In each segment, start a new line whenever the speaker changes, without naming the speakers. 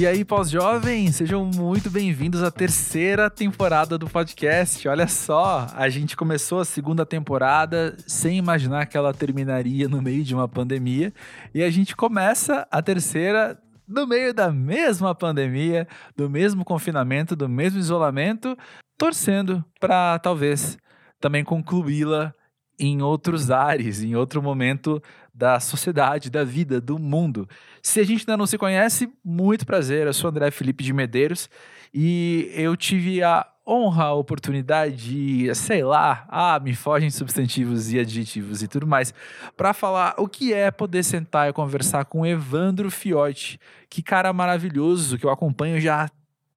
E aí, pós-jovem, sejam muito bem-vindos à terceira temporada do podcast. Olha só, a gente começou a segunda temporada sem imaginar que ela terminaria no meio de uma pandemia, e a gente começa a terceira no meio da mesma pandemia, do mesmo confinamento, do mesmo isolamento, torcendo para talvez também concluí-la em outros ares, em outro momento da sociedade, da vida, do mundo. Se a gente ainda não se conhece, muito prazer. Eu sou André Felipe de Medeiros e eu tive a honra, a oportunidade de, sei lá, ah, me fogem substantivos e adjetivos e tudo mais, para falar o que é poder sentar e conversar com Evandro Fiotti. Que cara maravilhoso que eu acompanho já há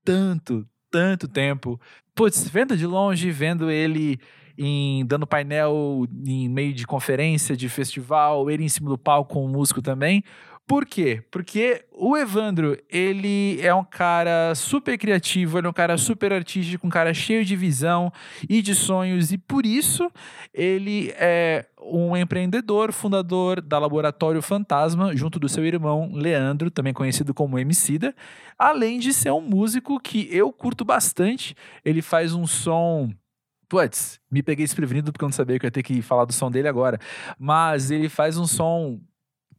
tanto, tanto tempo. Putz, vendo de longe, vendo ele em dando painel em meio de conferência, de festival, ele em cima do palco com o músico também. Por quê? Porque o Evandro, ele é um cara super criativo, ele é um cara super artístico, um cara cheio de visão e de sonhos, e por isso ele é um empreendedor, fundador da Laboratório Fantasma, junto do seu irmão Leandro, também conhecido como Emicida, além de ser um músico que eu curto bastante. Ele faz um som Putz, me peguei desprevenido porque eu não sabia que eu ia ter que falar do som dele agora. Mas ele faz um som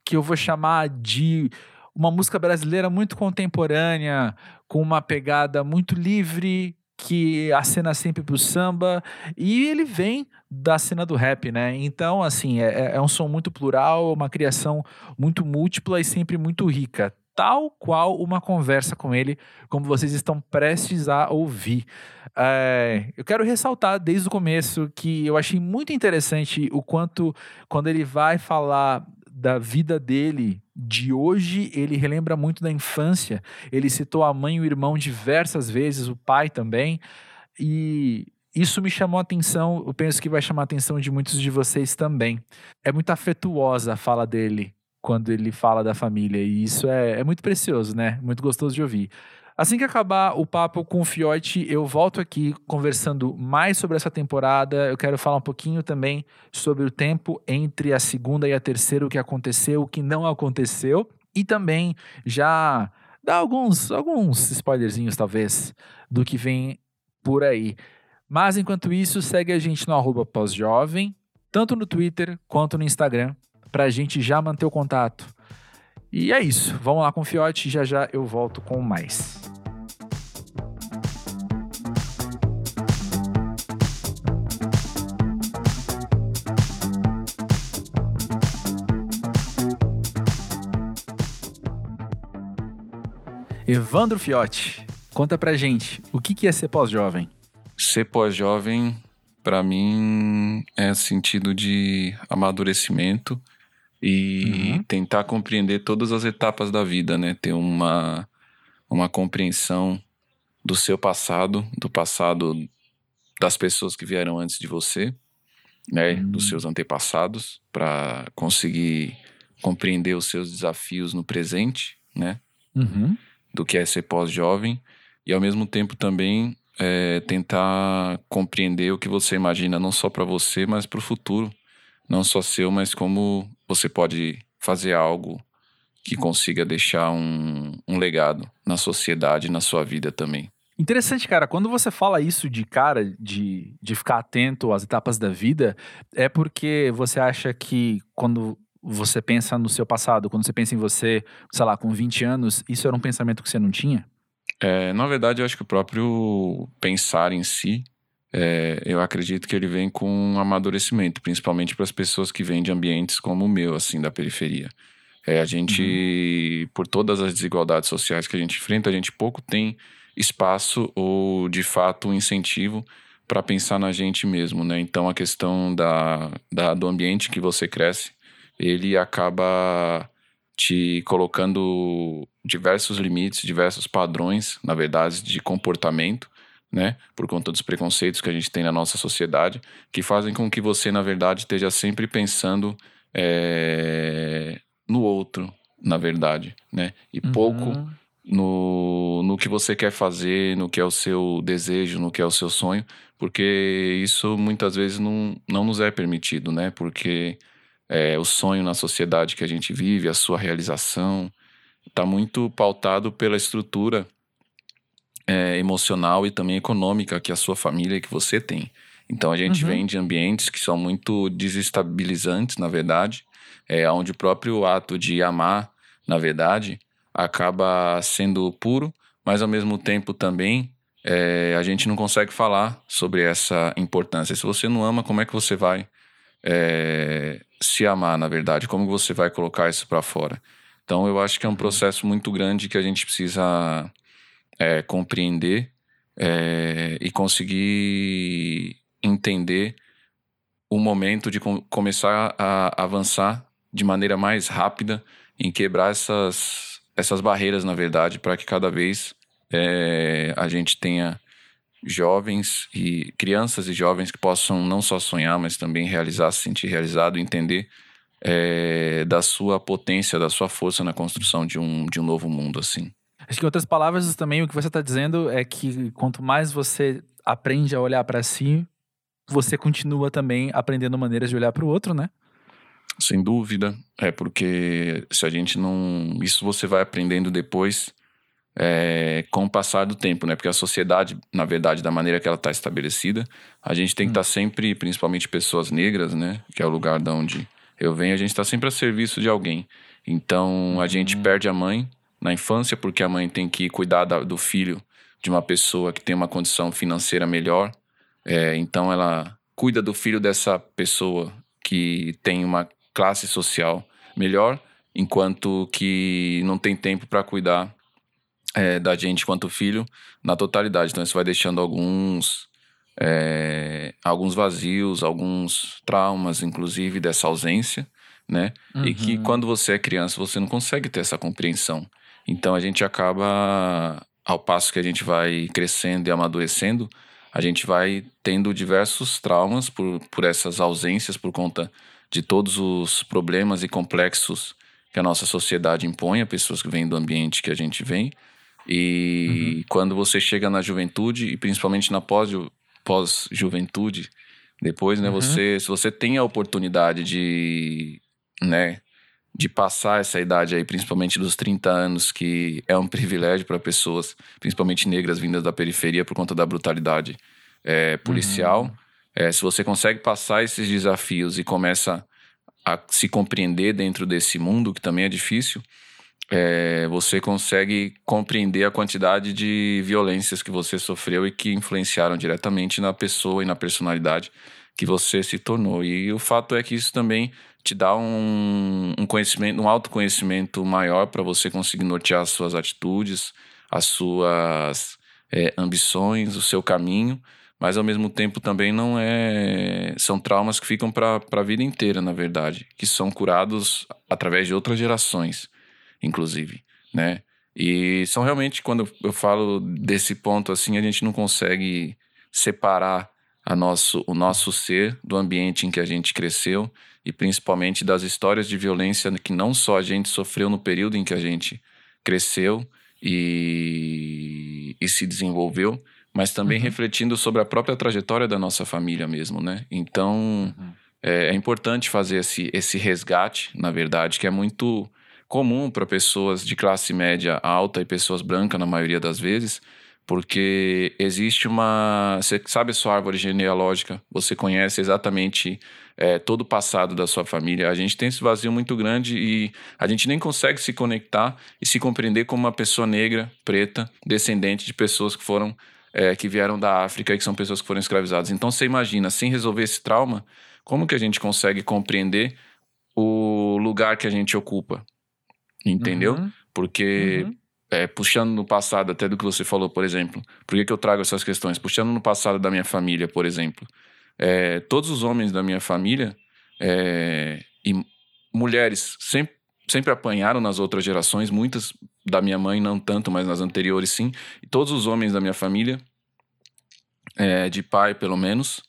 que eu vou chamar de uma música brasileira muito contemporânea, com uma pegada muito livre, que acena sempre pro samba, e ele vem da cena do rap, né? Então, assim, é, é um som muito plural, uma criação muito múltipla e sempre muito rica tal qual uma conversa com ele, como vocês estão prestes a ouvir. É, eu quero ressaltar desde o começo que eu achei muito interessante o quanto, quando ele vai falar da vida dele de hoje, ele relembra muito da infância. Ele citou a mãe e o irmão diversas vezes, o pai também. E isso me chamou a atenção, eu penso que vai chamar a atenção de muitos de vocês também. É muito afetuosa a fala dele quando ele fala da família. E isso é, é muito precioso, né? Muito gostoso de ouvir. Assim que acabar o papo com o Fiote, eu volto aqui conversando mais sobre essa temporada. Eu quero falar um pouquinho também sobre o tempo entre a segunda e a terceira, o que aconteceu, o que não aconteceu. E também já dar alguns, alguns spoilerzinhos, talvez, do que vem por aí. Mas enquanto isso, segue a gente no arroba pós-jovem, tanto no Twitter quanto no Instagram para a gente já manter o contato. E é isso. Vamos lá com o Fiote. Já já eu volto com mais. Evandro Fiote, conta pra gente, o que é ser pós-jovem?
Ser pós-jovem, para mim, é sentido de amadurecimento e uhum. tentar compreender todas as etapas da vida, né? Ter uma, uma compreensão do seu passado, do passado das pessoas que vieram antes de você, né? Uhum. Dos seus antepassados, para conseguir compreender os seus desafios no presente, né?
Uhum.
Do que é ser pós-jovem e ao mesmo tempo também é, tentar compreender o que você imagina não só para você, mas para o futuro, não só seu, mas como você pode fazer algo que consiga deixar um, um legado na sociedade, na sua vida também.
Interessante, cara. Quando você fala isso de cara, de, de ficar atento às etapas da vida, é porque você acha que quando você pensa no seu passado, quando você pensa em você, sei lá, com 20 anos, isso era um pensamento que você não tinha?
É, na verdade, eu acho que o próprio pensar em si é, eu acredito que ele vem com um amadurecimento, principalmente para as pessoas que vêm de ambientes como o meu, assim, da periferia. É, a gente, uhum. por todas as desigualdades sociais que a gente enfrenta, a gente pouco tem espaço ou, de fato, um incentivo para pensar na gente mesmo, né? Então, a questão da, da, do ambiente que você cresce, ele acaba te colocando diversos limites, diversos padrões, na verdade, de comportamento né? Por conta dos preconceitos que a gente tem na nossa sociedade, que fazem com que você, na verdade, esteja sempre pensando é, no outro, na verdade, né? E uhum. pouco no, no que você quer fazer, no que é o seu desejo, no que é o seu sonho, porque isso muitas vezes não, não nos é permitido, né? Porque é, o sonho na sociedade que a gente vive, a sua realização, está muito pautado pela estrutura é, emocional e também econômica que a sua família e que você tem. Então a gente uhum. vem de ambientes que são muito desestabilizantes, na verdade, é, onde o próprio ato de amar, na verdade, acaba sendo puro, mas ao mesmo tempo também é, a gente não consegue falar sobre essa importância. Se você não ama, como é que você vai é, se amar, na verdade? Como você vai colocar isso para fora? Então eu acho que é um uhum. processo muito grande que a gente precisa é, compreender é, e conseguir entender o momento de com começar a avançar de maneira mais rápida em quebrar essas, essas barreiras, na verdade, para que cada vez é, a gente tenha jovens e crianças e jovens que possam não só sonhar, mas também realizar, se sentir realizado, entender é, da sua potência, da sua força na construção de um, de um novo mundo, assim.
Acho que em outras palavras também o que você está dizendo é que quanto mais você aprende a olhar para si, você continua também aprendendo maneiras de olhar para o outro, né?
Sem dúvida. É porque se a gente não. Isso você vai aprendendo depois é, com o passar do tempo, né? Porque a sociedade, na verdade, da maneira que ela está estabelecida, a gente tem que estar hum. tá sempre, principalmente pessoas negras, né? Que é o lugar de onde eu venho, a gente está sempre a serviço de alguém. Então a gente hum. perde a mãe na infância porque a mãe tem que cuidar da, do filho de uma pessoa que tem uma condição financeira melhor é, então ela cuida do filho dessa pessoa que tem uma classe social melhor, enquanto que não tem tempo para cuidar é, da gente quanto filho na totalidade. Então isso vai deixando alguns é, alguns vazios, alguns traumas, inclusive dessa ausência, né? Uhum. E que uhum. quando você é criança você não consegue ter essa compreensão. Então a gente acaba, ao passo que a gente vai crescendo e amadurecendo, a gente vai tendo diversos traumas por, por essas ausências, por conta de todos os problemas e complexos que a nossa sociedade impõe a pessoas que vêm do ambiente que a gente vem. E uhum. quando você chega na juventude, e principalmente na pós-juventude, pós depois, né, uhum. você, se você tem a oportunidade de, né, de passar essa idade aí, principalmente dos 30 anos, que é um privilégio para pessoas, principalmente negras vindas da periferia por conta da brutalidade é, policial. Uhum. É, se você consegue passar esses desafios e começa a se compreender dentro desse mundo, que também é difícil, é, você consegue compreender a quantidade de violências que você sofreu e que influenciaram diretamente na pessoa e na personalidade que você se tornou. E o fato é que isso também te dá um, um conhecimento, um autoconhecimento maior para você conseguir nortear as suas atitudes, as suas é, ambições, o seu caminho, mas ao mesmo tempo também não é. São traumas que ficam para a vida inteira, na verdade, que são curados através de outras gerações, inclusive, né? E são realmente, quando eu falo desse ponto assim, a gente não consegue separar a nosso, o nosso ser do ambiente em que a gente cresceu e principalmente das histórias de violência que não só a gente sofreu no período em que a gente cresceu e, e se desenvolveu, mas também uhum. refletindo sobre a própria trajetória da nossa família mesmo, né? Então uhum. é, é, importante fazer esse, esse resgate, na verdade, que é muito comum para pessoas de classe média alta e pessoas brancas na maioria das vezes, porque existe uma. Você sabe a sua árvore genealógica, você conhece exatamente é, todo o passado da sua família. A gente tem esse vazio muito grande e a gente nem consegue se conectar e se compreender como uma pessoa negra, preta, descendente de pessoas que foram. É, que vieram da África e que são pessoas que foram escravizadas. Então você imagina, sem resolver esse trauma, como que a gente consegue compreender o lugar que a gente ocupa? Entendeu? Uhum. Porque uhum é, puxando no passado, até do que você falou, por exemplo, por que, que eu trago essas questões? Puxando no passado da minha família, por exemplo, é, todos os homens da minha família é, e mulheres sempre, sempre apanharam nas outras gerações, muitas da minha mãe não tanto, mas nas anteriores sim, e todos os homens da minha família, é, de pai pelo menos,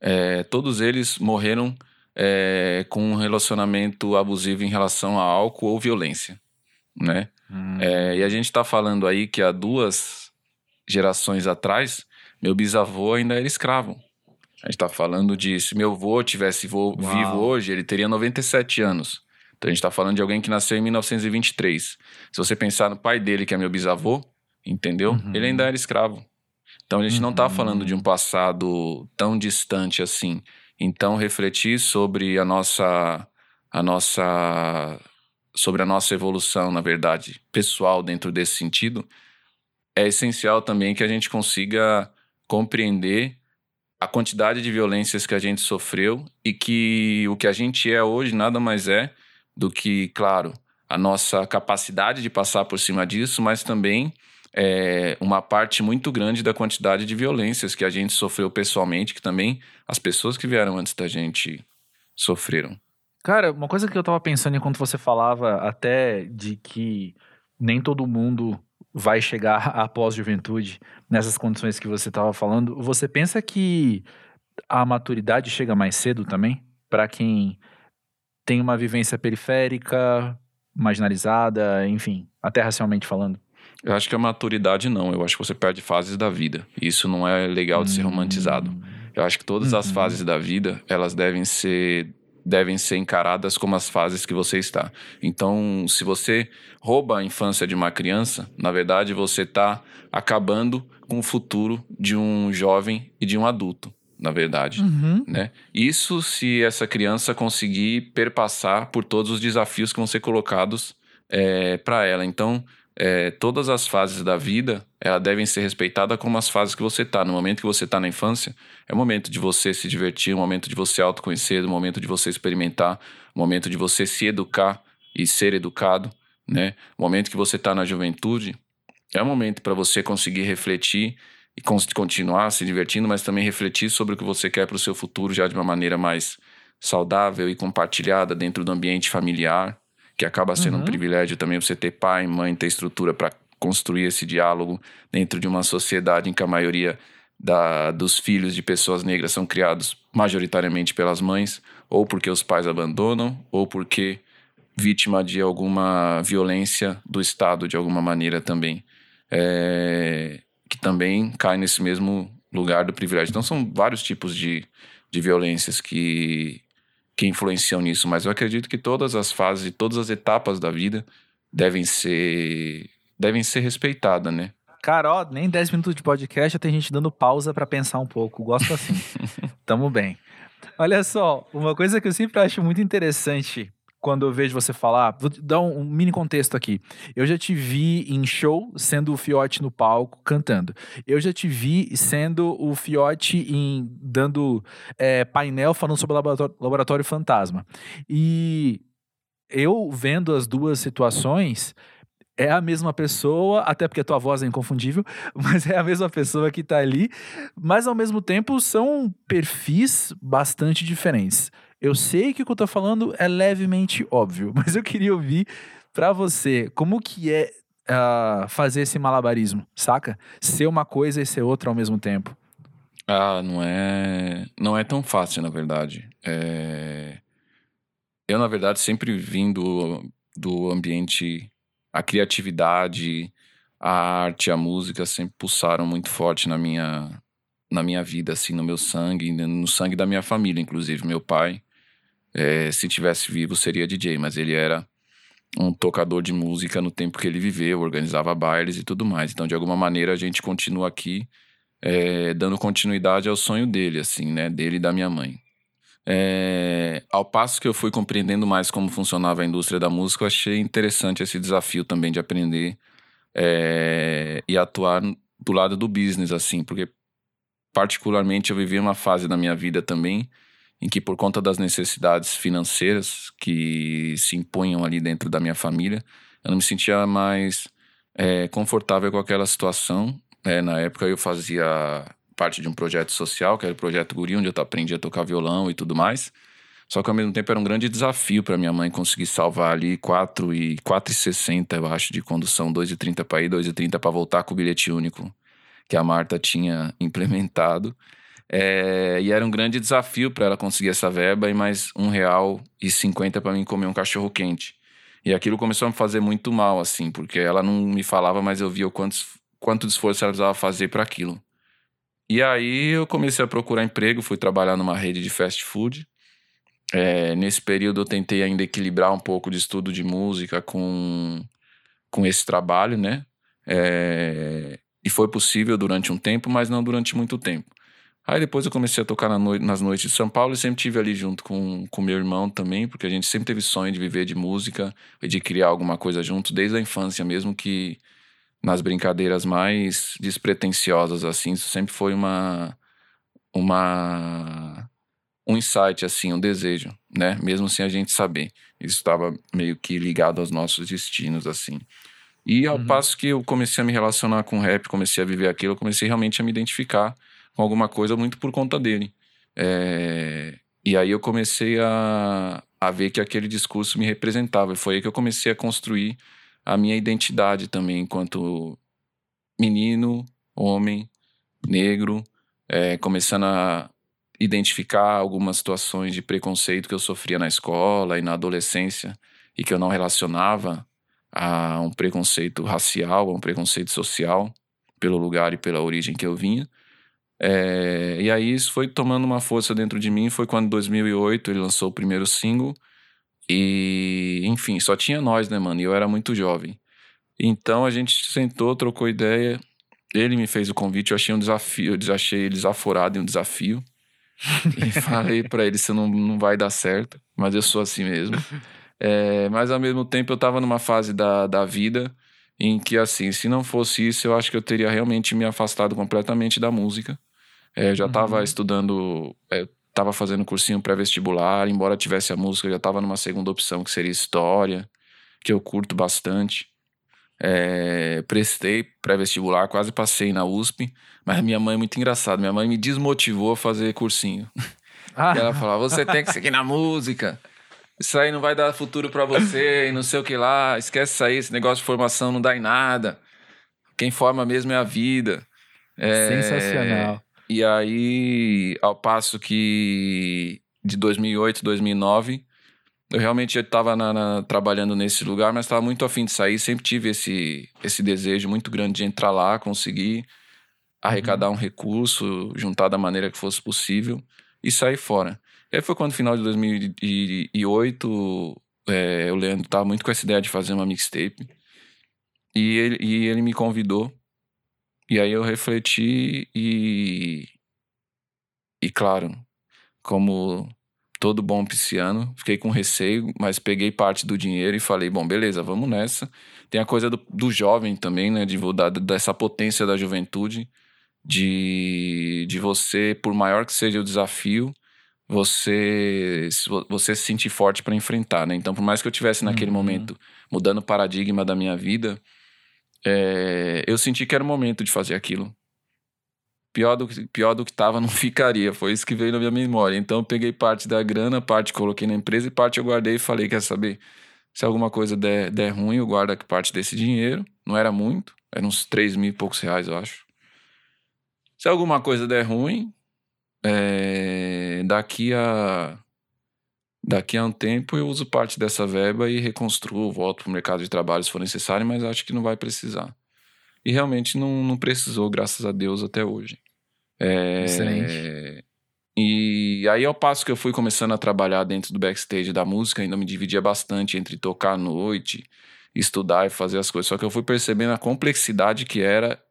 é, todos eles morreram é, com um relacionamento abusivo em relação a álcool ou violência, né? Hum. É, e a gente está falando aí que há duas gerações atrás, meu bisavô ainda era escravo. A gente está falando de se meu avô tivesse vo, vivo hoje, ele teria 97 anos. Então a gente está falando de alguém que nasceu em 1923. Se você pensar no pai dele, que é meu bisavô, entendeu? Uhum. Ele ainda era escravo. Então a gente tá uhum. não está falando de um passado tão distante assim. Então refletir sobre a nossa a nossa sobre a nossa evolução, na verdade, pessoal dentro desse sentido, é essencial também que a gente consiga compreender a quantidade de violências que a gente sofreu e que o que a gente é hoje nada mais é do que, claro, a nossa capacidade de passar por cima disso, mas também é, uma parte muito grande da quantidade de violências que a gente sofreu pessoalmente, que também as pessoas que vieram antes da gente sofreram.
Cara, uma coisa que eu tava pensando enquanto você falava, até de que nem todo mundo vai chegar à pós-juventude nessas condições que você tava falando, você pensa que a maturidade chega mais cedo também? Para quem tem uma vivência periférica, marginalizada, enfim, até racialmente falando?
Eu acho que a maturidade não, eu acho que você perde fases da vida. Isso não é legal de ser romantizado. Hum. Eu acho que todas as uhum. fases da vida, elas devem ser devem ser encaradas como as fases que você está. Então, se você rouba a infância de uma criança, na verdade você está acabando com o futuro de um jovem e de um adulto na verdade, uhum. né? Isso se essa criança conseguir perpassar por todos os desafios que vão ser colocados é, para ela. Então, é, todas as fases da vida elas devem ser respeitadas como as fases que você está. No momento que você está na infância, é o momento de você se divertir, o momento de você autoconhecer, o momento de você experimentar, o momento de você se educar e ser educado, né? O momento que você está na juventude é o momento para você conseguir refletir e continuar se divertindo, mas também refletir sobre o que você quer para o seu futuro já de uma maneira mais saudável e compartilhada dentro do ambiente familiar, que acaba sendo uhum. um privilégio também você ter pai, mãe, ter estrutura para construir esse diálogo dentro de uma sociedade em que a maioria da, dos filhos de pessoas negras são criados majoritariamente pelas mães, ou porque os pais abandonam, ou porque vítima de alguma violência do Estado de alguma maneira também. É, que também cai nesse mesmo lugar do privilégio. Então são vários tipos de, de violências que, que influenciam nisso, mas eu acredito que todas as fases e todas as etapas da vida devem ser devem ser respeitadas, né?
Cara, ó, nem 10 minutos de podcast já tem gente dando pausa para pensar um pouco. Gosto assim. Tamo bem. Olha só, uma coisa que eu sempre acho muito interessante quando eu vejo você falar, vou dar um, mini contexto aqui. Eu já te vi em show sendo o Fiote no palco cantando. Eu já te vi sendo o Fiote em dando é, painel falando sobre laboratório, laboratório fantasma. E eu vendo as duas situações, é a mesma pessoa, até porque a tua voz é inconfundível, mas é a mesma pessoa que tá ali, mas ao mesmo tempo são perfis bastante diferentes. Eu sei que o que eu tô falando é levemente óbvio, mas eu queria ouvir para você como que é uh, fazer esse malabarismo, saca? Ser uma coisa e ser outra ao mesmo tempo.
Ah, não é, não é tão fácil, na verdade. É... Eu, na verdade, sempre vim do, do ambiente, a criatividade, a arte, a música sempre pulsaram muito forte na minha, na minha vida, assim, no meu sangue, no sangue da minha família, inclusive. Meu pai é, se tivesse vivo, seria DJ, mas ele era um tocador de música no tempo que ele viveu, organizava bailes e tudo mais. Então, de alguma maneira, a gente continua aqui é, dando continuidade ao sonho dele, assim, né? Dele e da minha mãe. É, ao passo que eu fui compreendendo mais como funcionava a indústria da música, eu achei interessante esse desafio também de aprender é, e atuar do lado do business, assim, porque particularmente eu vivi uma fase da minha vida também em que por conta das necessidades financeiras que se impunham ali dentro da minha família, eu não me sentia mais é, confortável com aquela situação. É, na época eu fazia parte de um projeto social, que era o Projeto Guri, onde eu aprendi a tocar violão e tudo mais. Só que ao mesmo tempo era um grande desafio para minha mãe conseguir salvar ali 4 e 4,60, eu acho, de condução, 2,30 para ir, 2,30 para voltar com o bilhete único que a Marta tinha implementado. É, e era um grande desafio para ela conseguir essa verba e mais um real e cinquenta para mim comer um cachorro quente. E aquilo começou a me fazer muito mal, assim, porque ela não me falava, mas eu via o quanto, quanto esforço ela precisava fazer para aquilo. E aí eu comecei a procurar emprego, fui trabalhar numa rede de fast food É, nesse período eu tentei ainda equilibrar um pouco de estudo de música com, com esse trabalho, né? É, e foi possível durante um tempo, mas não durante muito tempo. Aí depois eu comecei a tocar na noite, nas noites de São Paulo e sempre tive ali junto com, com meu irmão também, porque a gente sempre teve sonho de viver de música e de criar alguma coisa junto, desde a infância mesmo, que nas brincadeiras mais despretensiosas, assim, isso sempre foi uma. uma um insight, assim, um desejo, né? Mesmo sem a gente saber. Isso estava meio que ligado aos nossos destinos, assim. E ao uhum. passo que eu comecei a me relacionar com rap, comecei a viver aquilo, eu comecei realmente a me identificar com alguma coisa muito por conta dele. É... E aí eu comecei a, a ver que aquele discurso me representava. E foi aí que eu comecei a construir a minha identidade também enquanto menino, homem, negro, é, começando a identificar algumas situações de preconceito que eu sofria na escola e na adolescência e que eu não relacionava a um preconceito racial, a um preconceito social pelo lugar e pela origem que eu vinha. É, e aí isso foi tomando uma força dentro de mim. Foi quando, em 2008, ele lançou o primeiro single. E, enfim, só tinha nós, né, mano? E eu era muito jovem. Então a gente sentou, trocou ideia. Ele me fez o convite, eu achei um desafio, eu achei desaforado em um desafio. e falei para ele: Isso não, não vai dar certo, mas eu sou assim mesmo. É, mas ao mesmo tempo eu tava numa fase da, da vida em que, assim, se não fosse isso, eu acho que eu teria realmente me afastado completamente da música. É, eu já estava uhum. estudando, estava é, fazendo cursinho pré-vestibular, embora tivesse a música, eu já estava numa segunda opção que seria história, que eu curto bastante. É, prestei pré-vestibular, quase passei na USP, mas minha mãe é muito engraçada. Minha mãe me desmotivou a fazer cursinho. Ah. ela falava: você tem que seguir na música. Isso aí não vai dar futuro para você e não sei o que lá. Esquece isso aí, esse negócio de formação não dá em nada. Quem forma mesmo é a vida.
É, Sensacional.
E aí, ao passo que de 2008, 2009, eu realmente estava trabalhando nesse lugar, mas estava muito afim de sair. Sempre tive esse, esse desejo muito grande de entrar lá, conseguir arrecadar uhum. um recurso, juntar da maneira que fosse possível e sair fora. E aí foi quando, no final de 2008, é, o Leandro estava muito com essa ideia de fazer uma mixtape. E ele, e ele me convidou e aí eu refleti e. E claro, como todo bom pisciano, fiquei com receio, mas peguei parte do dinheiro e falei: bom, beleza, vamos nessa. Tem a coisa do, do jovem também, né? De, da, dessa potência da juventude, de, de você, por maior que seja o desafio, você você se sentir forte para enfrentar, né? Então, por mais que eu tivesse naquele uhum. momento mudando o paradigma da minha vida, é, eu senti que era o momento de fazer aquilo. Pior do, pior do que estava não ficaria, foi isso que veio na minha memória. Então eu peguei parte da grana, parte coloquei na empresa e parte eu guardei e falei: quer saber? Se alguma coisa der, der ruim, eu guardo parte desse dinheiro. Não era muito, era uns 3 mil e poucos reais, eu acho. Se alguma coisa der ruim, é, daqui a Daqui a um tempo eu uso parte dessa verba e reconstruo, volto para o mercado de trabalho se for necessário, mas acho que não vai precisar. E realmente não, não precisou, graças a Deus, até hoje. É, Excelente. E aí, ao passo que eu fui começando a trabalhar dentro do backstage da música, ainda me dividia bastante entre tocar à noite, estudar e fazer as coisas. Só que eu fui percebendo a complexidade que era,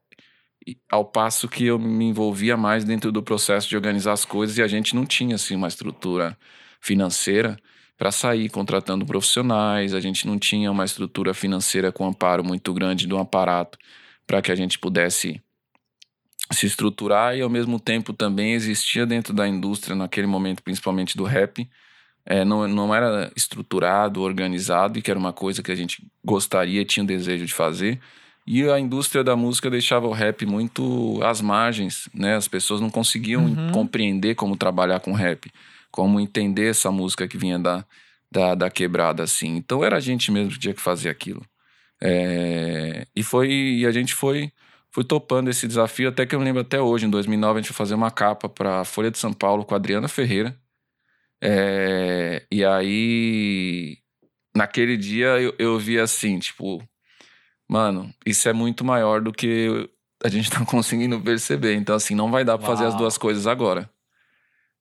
ao passo que eu me envolvia mais dentro do processo de organizar as coisas e a gente não tinha assim uma estrutura financeira para sair contratando profissionais, a gente não tinha uma estrutura financeira com amparo muito grande do aparato para que a gente pudesse se estruturar e ao mesmo tempo também existia dentro da indústria naquele momento, principalmente do rap, é, não, não era estruturado, organizado e que era uma coisa que a gente gostaria, tinha o desejo de fazer. E a indústria da música deixava o rap muito às margens, né? As pessoas não conseguiam uhum. compreender como trabalhar com rap como entender essa música que vinha da, da, da quebrada, assim. Então era a gente mesmo que tinha que fazer aquilo. É, e foi e a gente foi foi topando esse desafio até que eu lembro até hoje em 2009 a gente foi fazer uma capa para Folha de São Paulo com a Adriana Ferreira é, e aí naquele dia eu, eu vi assim tipo mano isso é muito maior do que a gente tá conseguindo perceber então assim não vai dar para fazer as duas coisas agora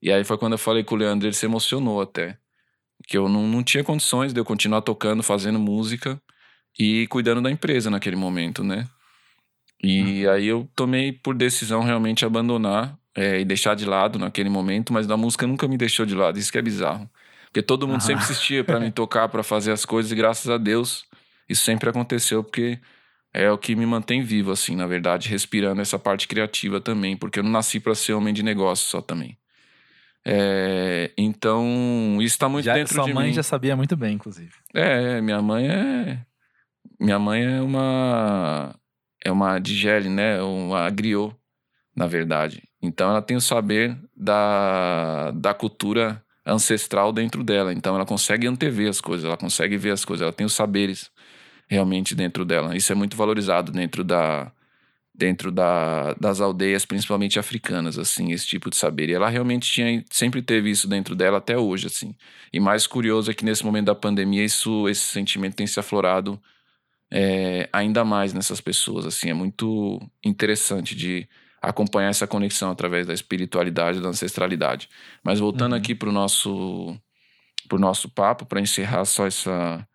e aí foi quando eu falei com o Leandro, ele se emocionou até. Que eu não, não tinha condições de eu continuar tocando, fazendo música e cuidando da empresa naquele momento, né? E uhum. aí eu tomei por decisão realmente abandonar é, e deixar de lado naquele momento, mas a música nunca me deixou de lado, isso que é bizarro. Porque todo mundo uhum. sempre insistia para me tocar, para fazer as coisas, e graças a Deus isso sempre aconteceu, porque é o que me mantém vivo, assim, na verdade, respirando essa parte criativa também, porque eu não nasci para ser homem de negócio só também. É, então, isso está muito
já,
dentro de mim.
Sua mãe já sabia muito bem, inclusive.
É, minha mãe é. Minha mãe é uma. É uma digele, né? Uma griot, na verdade. Então, ela tem o saber da, da cultura ancestral dentro dela. Então, ela consegue antever as coisas, ela consegue ver as coisas, ela tem os saberes realmente dentro dela. Isso é muito valorizado dentro da, dentro da, das aldeias, principalmente africanas, assim, esse tipo de saber. E ela realmente tinha, sempre teve isso dentro dela até hoje, assim. E mais curioso é que nesse momento da pandemia, isso, esse sentimento tem se aflorado é, ainda mais nessas pessoas, assim. É muito interessante de acompanhar essa conexão através da espiritualidade, da ancestralidade. Mas voltando uhum. aqui para o nosso, pro nosso papo, para encerrar só essa,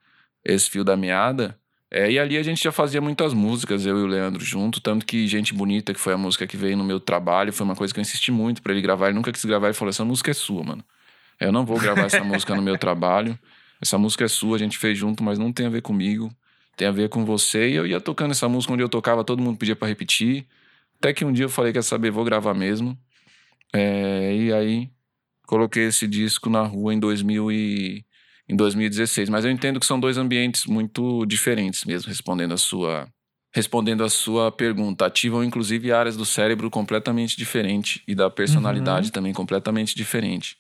esse fio da meada, é, e ali a gente já fazia muitas músicas, eu e o Leandro junto, tanto que Gente Bonita, que foi a música que veio no meu trabalho, foi uma coisa que eu insisti muito para ele gravar. Ele nunca quis gravar e falou: essa música é sua, mano. Eu não vou gravar essa música no meu trabalho. Essa música é sua, a gente fez junto, mas não tem a ver comigo. Tem a ver com você. E eu ia tocando essa música onde eu tocava, todo mundo pedia para repetir. Até que um dia eu falei: quer saber, vou gravar mesmo. É, e aí coloquei esse disco na rua em 2000 e em 2016. Mas eu entendo que são dois ambientes muito diferentes mesmo, respondendo a sua respondendo a sua pergunta, ativam inclusive áreas do cérebro completamente diferente e da personalidade uhum. também completamente diferente.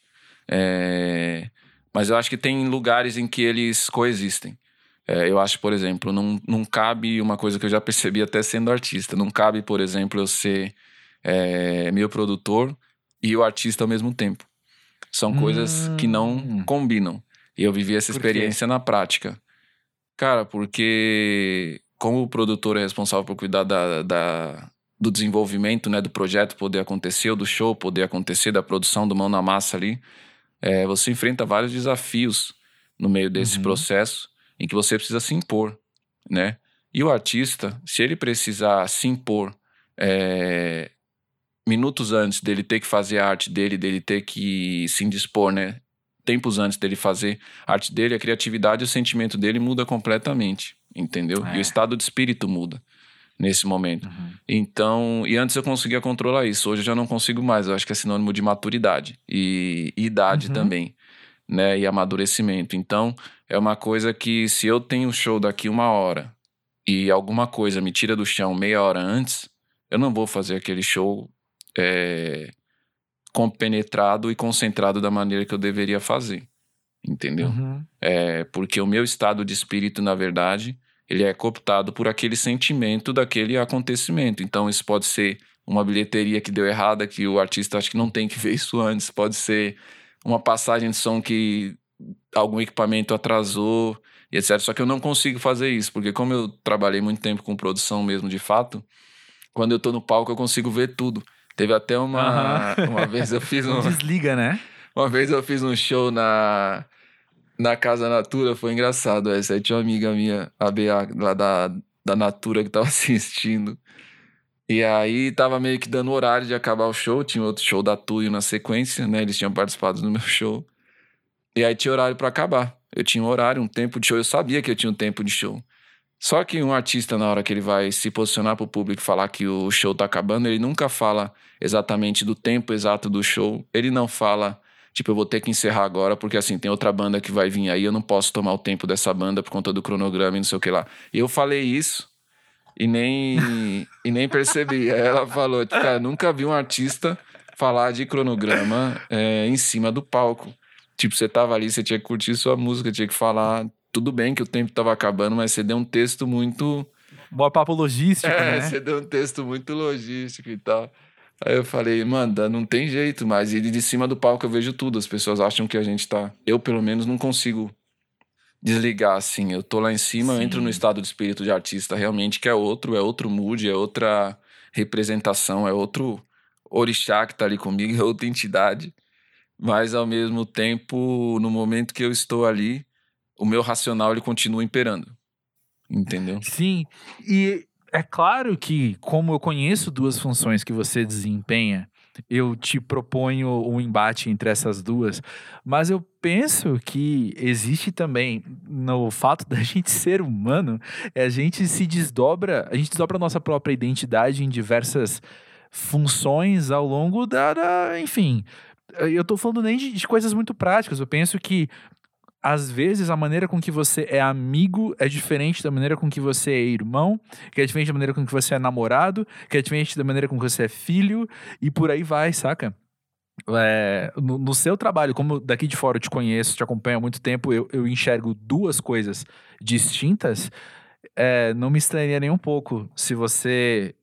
É... Mas eu acho que tem lugares em que eles coexistem. É, eu acho, por exemplo, não, não cabe uma coisa que eu já percebi até sendo artista. Não cabe, por exemplo, eu ser é, meu produtor e o artista ao mesmo tempo. São coisas que não hum. combinam. E eu vivi essa experiência na prática. Cara, porque como o produtor é responsável por cuidar da, da, do desenvolvimento, né, do projeto poder acontecer, do show poder acontecer, da produção do mão na massa ali, é, você enfrenta vários desafios no meio desse uhum. processo em que você precisa se impor, né? E o artista, se ele precisar se impor é, minutos antes dele ter que fazer a arte dele, dele ter que se indispor, né? Tempos antes dele fazer a arte dele, a criatividade e o sentimento dele muda completamente, entendeu? É. E o é. estado de espírito muda nesse momento. Uhum. Então, e antes eu conseguia controlar isso, hoje eu já não consigo mais. Eu acho que é sinônimo de maturidade e, e idade uhum. também, né? E amadurecimento. Então, é uma coisa que se eu tenho um show daqui uma hora e alguma coisa me tira do chão meia hora antes, eu não vou fazer aquele show é, compenetrado e concentrado da maneira que eu deveria fazer. Entendeu? Uhum. É, porque o meu estado de espírito, na verdade, ele é cooptado por aquele sentimento daquele acontecimento. Então, isso pode ser uma bilheteria que deu errada, que o artista acha que não tem que ver isso antes. Pode ser uma passagem de som que algum equipamento atrasou, e etc. Só que eu não consigo fazer isso, porque como eu trabalhei muito tempo com produção mesmo, de fato, quando eu tô no palco eu consigo ver tudo. Teve até uma. Uma vez eu fiz um.
Desliga, né?
Uma vez eu fiz um show na. Na Casa Natura, foi engraçado essa. Aí tinha uma amiga minha, a BA, lá da, da Natura, que tava assistindo. E aí tava meio que dando horário de acabar o show. Tinha outro show da Tuyo na sequência, né? Eles tinham participado do meu show. E aí tinha horário para acabar. Eu tinha um horário, um tempo de show. Eu sabia que eu tinha um tempo de show. Só que um artista, na hora que ele vai se posicionar para o público falar que o show tá acabando, ele nunca fala exatamente do tempo exato do show. Ele não fala, tipo, eu vou ter que encerrar agora, porque assim, tem outra banda que vai vir aí, eu não posso tomar o tempo dessa banda por conta do cronograma e não sei o que lá. E eu falei isso e nem, e nem percebi. Aí ela falou, cara, nunca vi um artista falar de cronograma é, em cima do palco. Tipo, você tava ali, você tinha que curtir sua música, tinha que falar tudo bem que o tempo estava acabando, mas você deu um texto muito.
Bom papo logístico,
é,
né?
você deu um texto muito logístico e tal. Aí eu falei, mano, não tem jeito mais. E de cima do palco eu vejo tudo. As pessoas acham que a gente tá. Eu, pelo menos, não consigo desligar assim. Eu tô lá em cima, eu entro no estado de espírito de artista, realmente, que é outro, é outro mood, é outra representação, é outro orixá que tá ali comigo, é outra entidade. mas ao mesmo tempo, no momento que eu estou ali, o meu racional ele continua imperando. Entendeu?
Sim, e é claro que, como eu conheço duas funções que você desempenha, eu te proponho um embate entre essas duas, mas eu penso que existe também no fato da gente ser humano, a gente se desdobra, a gente desdobra a nossa própria identidade em diversas funções ao longo da, da enfim, eu tô falando nem de, de, coisas muito práticas. Eu penso que às vezes a maneira com que você é amigo é diferente da maneira com que você é irmão, que é diferente da maneira com que você é namorado, que é diferente da maneira com que você é filho, e por aí vai, saca? É, no, no, seu trabalho, como daqui de fora eu te conheço, te acompanho há muito tempo, eu, eu enxergo duas coisas distintas. É, não me estranharia nem um pouco se você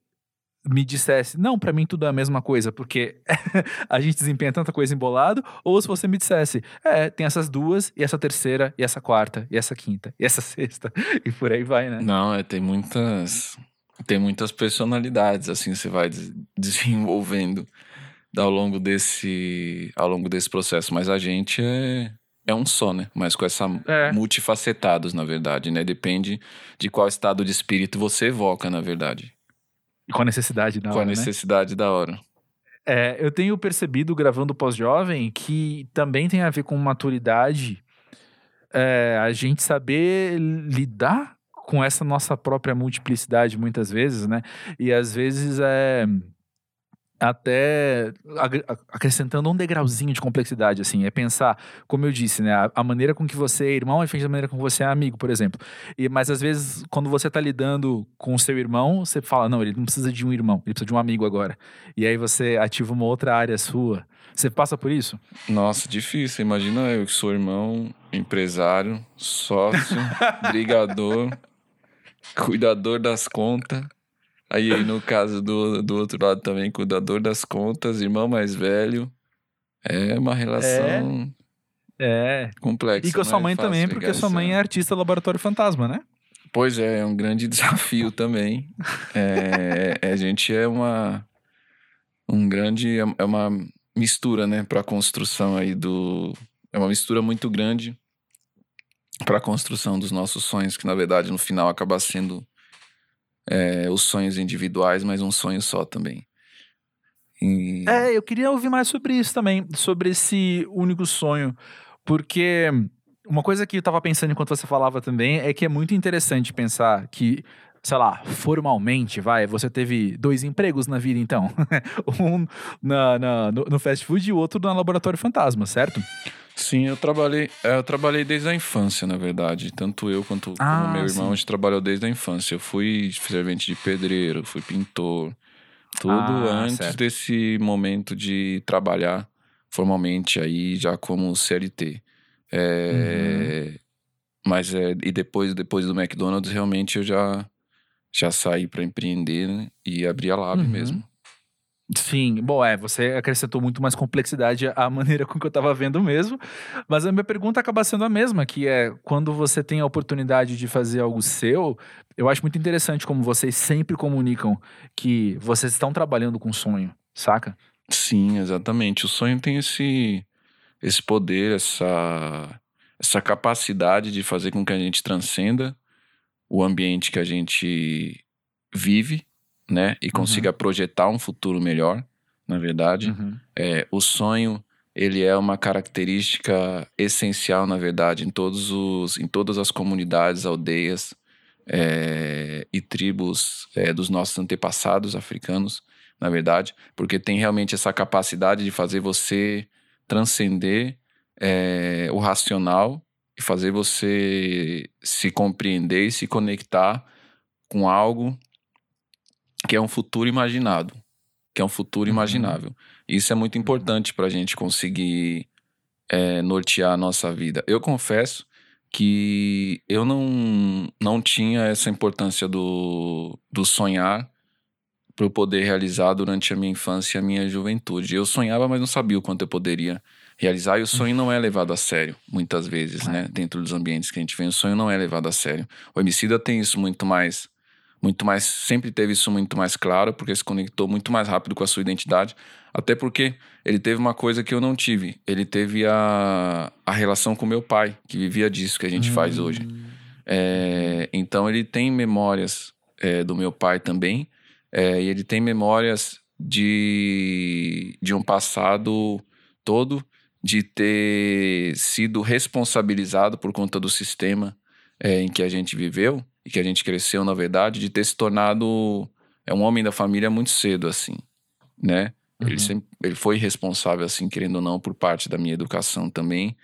me dissesse, não, para mim tudo é a mesma coisa, porque a gente desempenha tanta coisa embolado, ou se você me dissesse, é, tem essas duas, e essa terceira, e essa quarta, e essa quinta, e essa sexta, e por aí vai, né?
Não, é, tem muitas. Tem muitas personalidades, assim, você vai desenvolvendo ao longo desse, ao longo desse processo. Mas a gente é, é um só, né? Mas com essa é. multifacetados, na verdade, né? Depende de qual estado de espírito você evoca, na verdade.
E com a necessidade da
com
hora.
Com a né? necessidade
né?
da hora.
É, eu tenho percebido, gravando pós-jovem, que também tem a ver com maturidade é, a gente saber lidar com essa nossa própria multiplicidade muitas vezes, né? E às vezes é até acrescentando um degrauzinho de complexidade, assim, é pensar, como eu disse, né, a, a, maneira com que você é irmão é diferente da maneira com que você é amigo, por exemplo. E, mas às vezes, quando você está lidando com o seu irmão, você fala, não, ele não precisa de um irmão, ele precisa de um amigo agora. E aí você ativa uma outra área sua. Você passa por isso?
Nossa, difícil. Imagina eu que sou irmão, empresário, sócio, brigador, cuidador das contas. Aí, no caso do, do outro lado também, cuidador das contas, irmão mais velho. É uma relação
é, é.
complexa.
E com a sua é mãe também, porque sua mãe é artista Laboratório Fantasma, né?
Pois é, é um grande desafio também. é, é, a gente é uma. Um grande. É uma mistura, né, para a construção aí do. É uma mistura muito grande para a construção dos nossos sonhos, que na verdade no final acaba sendo é, os sonhos individuais, mas um sonho só também.
E... É, eu queria ouvir mais sobre isso também, sobre esse único sonho, porque uma coisa que eu estava pensando enquanto você falava também é que é muito interessante pensar que, sei lá, formalmente, vai, você teve dois empregos na vida então. um na, na no, no, fast food e o outro no laboratório fantasma, certo?
Sim, eu trabalhei, é, eu trabalhei desde a infância, na verdade. Tanto eu quanto ah, meu irmão, sim. a gente trabalhou desde a infância. Eu fui servente de pedreiro, fui pintor. Tudo ah, antes certo. desse momento de trabalhar formalmente aí, já como CLT. É, uhum. Mas é, e depois, depois do McDonald's, realmente eu já, já saí para empreender né, e abrir a Lab uhum. mesmo.
Sim, bom, é, você acrescentou muito mais complexidade à maneira com que eu estava vendo mesmo, mas a minha pergunta acaba sendo a mesma, que é, quando você tem a oportunidade de fazer algo seu, eu acho muito interessante como vocês sempre comunicam que vocês estão trabalhando com sonho, saca?
Sim, exatamente. O sonho tem esse, esse poder, essa, essa capacidade de fazer com que a gente transcenda o ambiente que a gente vive né? E consiga uhum. projetar um futuro melhor, na verdade. Uhum. É, o sonho, ele é uma característica essencial, na verdade, em, todos os, em todas as comunidades, aldeias é, e tribos é, dos nossos antepassados africanos, na verdade, porque tem realmente essa capacidade de fazer você transcender é, o racional e fazer você se compreender e se conectar com algo que é um futuro imaginado, que é um futuro uhum. imaginável. Isso é muito uhum. importante para a gente conseguir é, nortear a nossa vida. Eu confesso que eu não, não tinha essa importância do, do sonhar para eu poder realizar durante a minha infância e a minha juventude. Eu sonhava, mas não sabia o quanto eu poderia realizar, e o sonho não é levado a sério, muitas vezes, né? Dentro dos ambientes que a gente vem, o sonho não é levado a sério. O homicida tem isso muito mais muito mais, sempre teve isso muito mais claro, porque se conectou muito mais rápido com a sua identidade. Até porque ele teve uma coisa que eu não tive. Ele teve a, a relação com meu pai, que vivia disso que a gente hum. faz hoje. É, então ele tem memórias é, do meu pai também. É, e ele tem memórias de, de um passado todo de ter sido responsabilizado por conta do sistema é, em que a gente viveu e que a gente cresceu, na verdade, de ter se tornado é um homem da família muito cedo, assim, né? Uhum. Ele, sempre, ele foi responsável, assim, querendo ou não, por parte da minha educação também.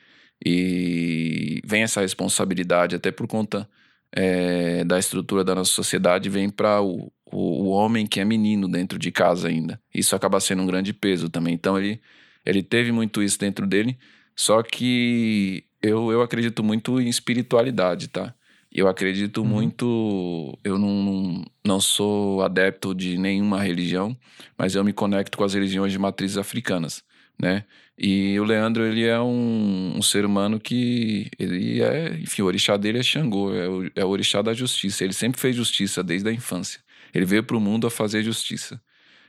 E vem essa responsabilidade, até por conta é, da estrutura da nossa sociedade, vem para o, o, o, homem que é menino dentro de casa ainda. Isso acaba sendo um grande peso também. Então ele, ele teve muito isso dentro dele, só que eu, eu acredito muito em espiritualidade, tá? Eu acredito uhum. muito. Eu não, não, sou adepto de nenhuma religião, mas eu me conecto com as religiões de matrizes africanas, né? E o Leandro, ele é um, um ser humano que. Ele é. Enfim, o orixá dele é Xangô, é o, é o orixá da justiça. Ele sempre fez justiça desde a infância. Ele veio para o mundo a fazer justiça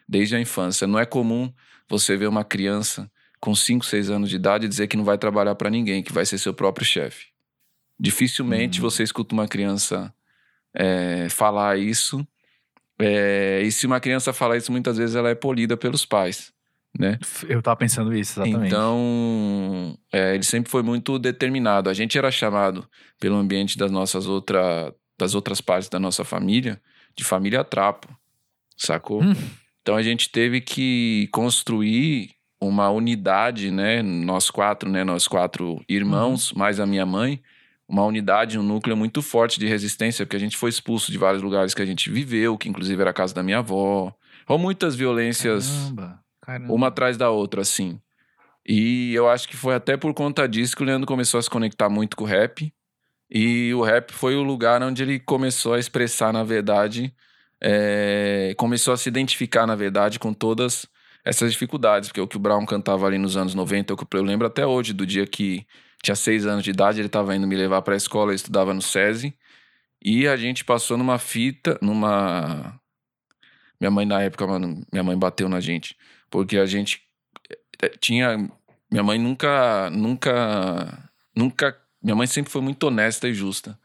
desde a infância. Não é comum você ver uma criança com 5, 6 anos de idade dizer que não vai trabalhar para ninguém, que vai ser seu próprio chefe. Dificilmente uhum. você escuta uma criança é, falar isso. É, e se uma criança falar isso, muitas vezes ela é polida pelos pais. Né?
Eu tava pensando isso, exatamente.
Então, é, ele sempre foi muito determinado. A gente era chamado pelo ambiente das nossas outra, das outras partes da nossa família de família trapo, sacou? Hum. Então a gente teve que construir uma unidade, né? Nós quatro, né? Nós quatro irmãos, uhum. mais a minha mãe, uma unidade, um núcleo muito forte de resistência, porque a gente foi expulso de vários lugares que a gente viveu, que inclusive era a casa da minha avó. Ou muitas violências, Caramba. Caramba. uma atrás da outra, assim. E eu acho que foi até por conta disso que o Leandro começou a se conectar muito com o rap. E o rap foi o lugar onde ele começou a expressar, na verdade, é, começou a se identificar, na verdade, com todas essas dificuldades. Porque o que o Brown cantava ali nos anos 90, eu, eu lembro até hoje, do dia que tinha seis anos de idade, ele estava indo me levar para a escola, eu estudava no SESI. E a gente passou numa fita, numa. Minha mãe, na época, mano, minha mãe bateu na gente. Porque a gente eh, tinha. Minha mãe nunca. Nunca. Nunca. Minha mãe sempre foi muito honesta e justa.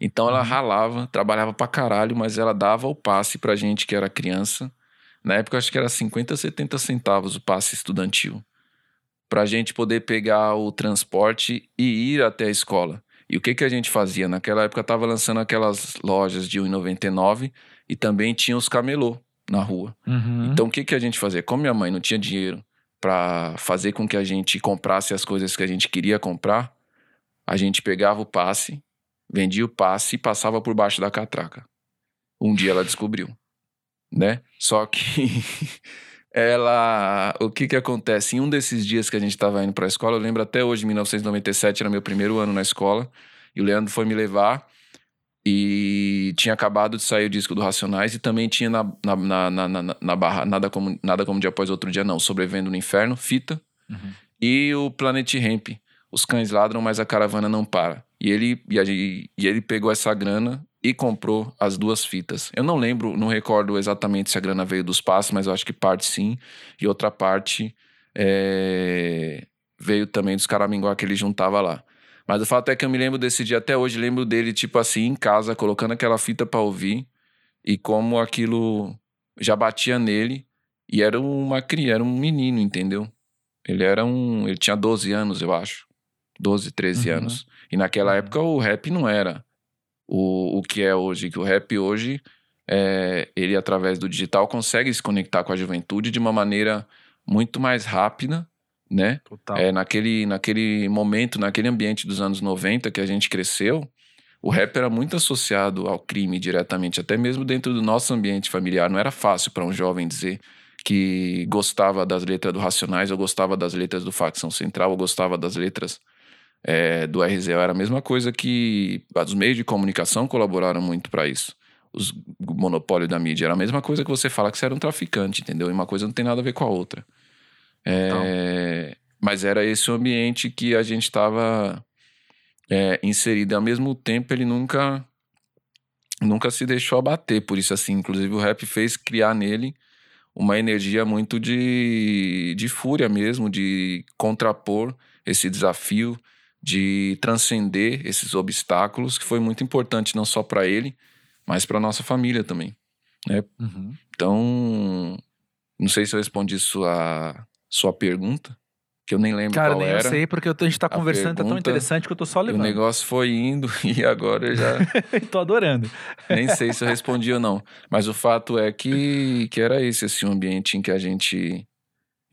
Então ela uhum. ralava, trabalhava pra caralho, mas ela dava o passe pra gente que era criança. Na época, acho que era 50, 70 centavos o passe estudantil para a gente poder pegar o transporte e ir até a escola. E o que, que a gente fazia? Naquela época estava lançando aquelas lojas de 1,99 e também tinha os camelô na rua. Uhum. Então o que, que a gente fazia? Como minha mãe não tinha dinheiro para fazer com que a gente comprasse as coisas que a gente queria comprar, a gente pegava o passe, vendia o passe e passava por baixo da catraca. Um dia ela descobriu, né? Só que ela. O que que acontece? Em um desses dias que a gente estava indo para a escola, eu lembro até hoje, 1997, era meu primeiro ano na escola, e o Leandro foi me levar. E tinha acabado de sair o disco do Racionais e também tinha na, na, na, na, na, barra Nada como, Nada como Dia Após Outro Dia, não, Sobrevivendo no Inferno, Fita. Uhum. E o Planet Ramp, Os Cães Ladram, mas a Caravana Não Para. E ele, e, e ele pegou essa grana e comprou as duas fitas. Eu não lembro, não recordo exatamente se a grana veio dos passos, mas eu acho que parte sim, e outra parte é, veio também dos caraminguá que ele juntava lá. Mas o fato é que eu me lembro desse dia até hoje, lembro dele, tipo assim, em casa, colocando aquela fita para ouvir, e como aquilo já batia nele, e era uma criança, era um menino, entendeu? Ele era um. Ele tinha 12 anos, eu acho. 12, 13 uhum. anos. E naquela uhum. época o rap não era o, o que é hoje, que o rap hoje, é, ele através do digital consegue se conectar com a juventude de uma maneira muito mais rápida, né? Total. É, naquele, naquele momento, naquele ambiente dos anos 90 que a gente cresceu, o rap era muito associado ao crime diretamente, até mesmo dentro do nosso ambiente familiar. Não era fácil para um jovem dizer que gostava das letras do Racionais, ou gostava das letras do Facção Central, ou gostava das letras é, do RZO era a mesma coisa que os meios de comunicação colaboraram muito para isso. Os, o monopólio da mídia era a mesma coisa que você fala que você era um traficante, entendeu? E uma coisa não tem nada a ver com a outra. É, então. Mas era esse o ambiente que a gente estava é, inserido. E ao mesmo tempo, ele nunca nunca se deixou abater por isso assim. Inclusive o rap fez criar nele uma energia muito de, de fúria mesmo, de contrapor esse desafio, de transcender esses obstáculos, que foi muito importante não só para ele, mas para nossa família também. Né? Uhum. Então, não sei se eu respondi sua, sua pergunta, que eu nem lembro
Cara,
qual
nem
era.
eu sei, porque a gente tá conversando, pergunta, tá tão interessante que eu tô só levando.
O negócio foi indo e agora eu já...
tô adorando.
nem sei se eu respondi ou não. Mas o fato é que, que era esse, assim, o ambiente em que a gente...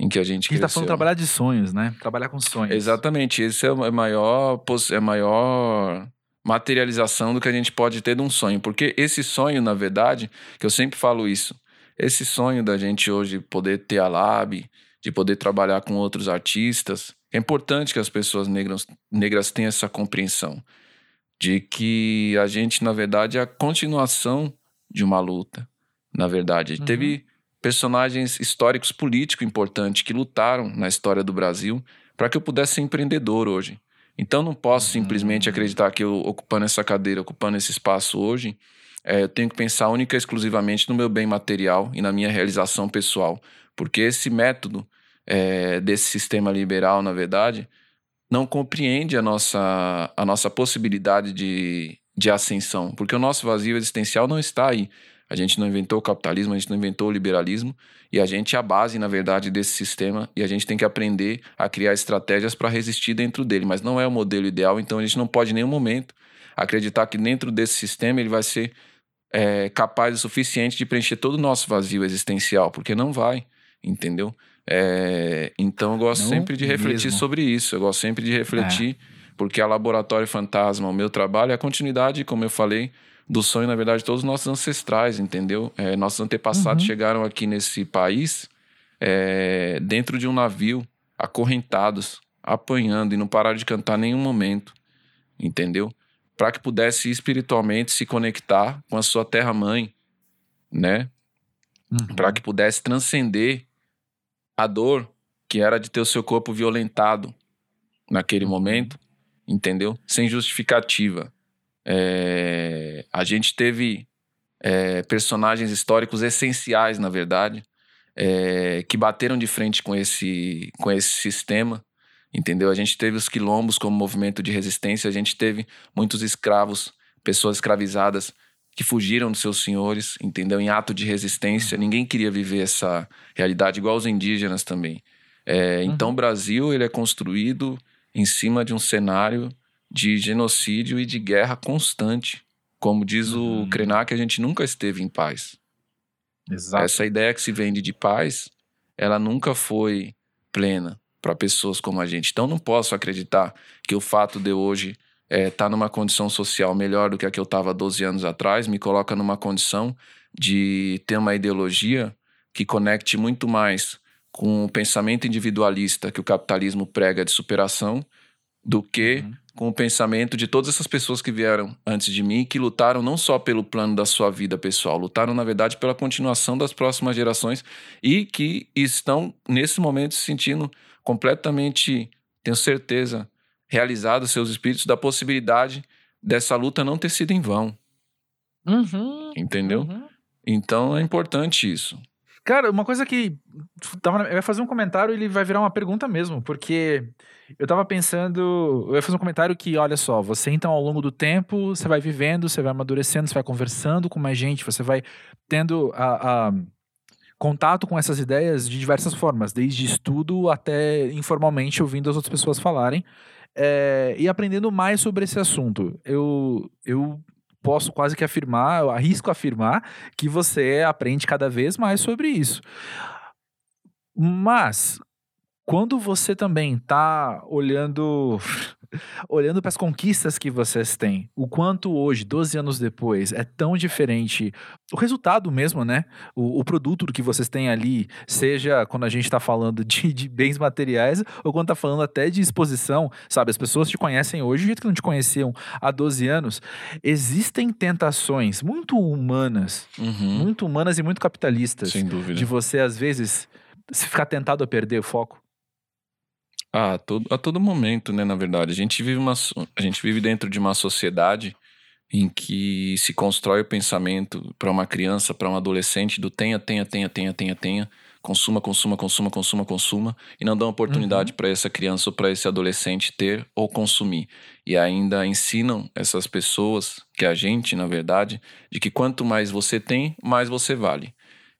Em que a gente
A gente tá falando trabalhar de sonhos, né? Trabalhar com sonhos.
Exatamente. Esse é a maior, é a maior materialização do que a gente pode ter de um sonho. Porque esse sonho, na verdade, que eu sempre falo isso, esse sonho da gente hoje poder ter a Lab, de poder trabalhar com outros artistas. É importante que as pessoas negras, negras tenham essa compreensão de que a gente, na verdade, é a continuação de uma luta. Na verdade, uhum. teve personagens históricos políticos importantes que lutaram na história do Brasil para que eu pudesse ser empreendedor hoje. Então não posso uhum. simplesmente acreditar que eu ocupando essa cadeira, ocupando esse espaço hoje, é, eu tenho que pensar única e exclusivamente no meu bem material e na minha realização pessoal. Porque esse método é, desse sistema liberal, na verdade, não compreende a nossa, a nossa possibilidade de, de ascensão. Porque o nosso vazio existencial não está aí. A gente não inventou o capitalismo, a gente não inventou o liberalismo, e a gente é a base, na verdade, desse sistema, e a gente tem que aprender a criar estratégias para resistir dentro dele, mas não é o modelo ideal, então a gente não pode em nenhum momento acreditar que dentro desse sistema ele vai ser é, capaz o suficiente de preencher todo o nosso vazio existencial, porque não vai, entendeu? É, então eu gosto não sempre de refletir mesmo. sobre isso, eu gosto sempre de refletir, é. porque a Laboratório Fantasma, o meu trabalho é a continuidade, como eu falei, do sonho, na verdade, de todos os nossos ancestrais, entendeu? É, nossos antepassados uhum. chegaram aqui nesse país é, dentro de um navio, acorrentados, apanhando e não pararam de cantar em nenhum momento, entendeu? para que pudesse espiritualmente se conectar com a sua terra-mãe, né? Uhum. Para que pudesse transcender a dor que era de ter o seu corpo violentado naquele uhum. momento, entendeu? Sem justificativa. É... a gente teve é, personagens históricos essenciais, na verdade, é, que bateram de frente com esse, com esse sistema entendeu? A gente teve os quilombos como movimento de resistência, a gente teve muitos escravos, pessoas escravizadas que fugiram dos seus senhores, entendeu? Em ato de resistência, uhum. ninguém queria viver essa realidade, igual os indígenas também. É, então, uhum. o Brasil ele é construído em cima de um cenário de genocídio e de guerra constante. Como diz uhum. o Krenak, a gente nunca esteve em paz. Exato. Essa ideia que se vende de paz, ela nunca foi plena para pessoas como a gente. Então não posso acreditar que o fato de hoje estar é, tá numa condição social melhor do que a que eu estava 12 anos atrás me coloca numa condição de ter uma ideologia que conecte muito mais com o pensamento individualista que o capitalismo prega de superação do que uhum. Com o pensamento de todas essas pessoas que vieram antes de mim que lutaram não só pelo plano da sua vida pessoal, lutaram na verdade pela continuação das próximas gerações e que estão nesse momento se sentindo completamente, tenho certeza, realizado seus espíritos da possibilidade dessa luta não ter sido em vão.
Uhum,
Entendeu? Uhum. Então é importante isso.
Cara, uma coisa que. Tava, eu ia fazer um comentário e ele vai virar uma pergunta mesmo, porque eu tava pensando. Eu ia fazer um comentário que, olha só, você então ao longo do tempo, você vai vivendo, você vai amadurecendo, você vai conversando com mais gente, você vai tendo a, a contato com essas ideias de diversas formas, desde estudo até informalmente ouvindo as outras pessoas falarem é, e aprendendo mais sobre esse assunto. Eu, eu posso quase que afirmar, eu arrisco afirmar que você aprende cada vez mais sobre isso. Mas quando você também está olhando olhando para as conquistas que vocês têm, o quanto hoje, 12 anos depois, é tão diferente o resultado mesmo, né? O, o produto que vocês têm ali, seja quando a gente está falando de, de, bens materiais ou quando está falando até de exposição, sabe? As pessoas te conhecem hoje do jeito que não te conheciam há 12 anos. Existem tentações muito humanas, uhum. muito humanas e muito capitalistas.
Sem dúvida.
De você, às vezes, se ficar tentado a perder o foco.
Ah, a todo, a todo momento, né, na verdade. A gente vive, uma, a gente vive dentro de uma sociedade em que se constrói o pensamento para uma criança, para um adolescente do tenha, tenha, tenha, tenha, tenha, tenha, consuma, consuma, consuma, consuma, consuma, e não dão oportunidade uhum. para essa criança ou para esse adolescente ter ou consumir. E ainda ensinam essas pessoas, que é a gente, na verdade, de que quanto mais você tem, mais você vale.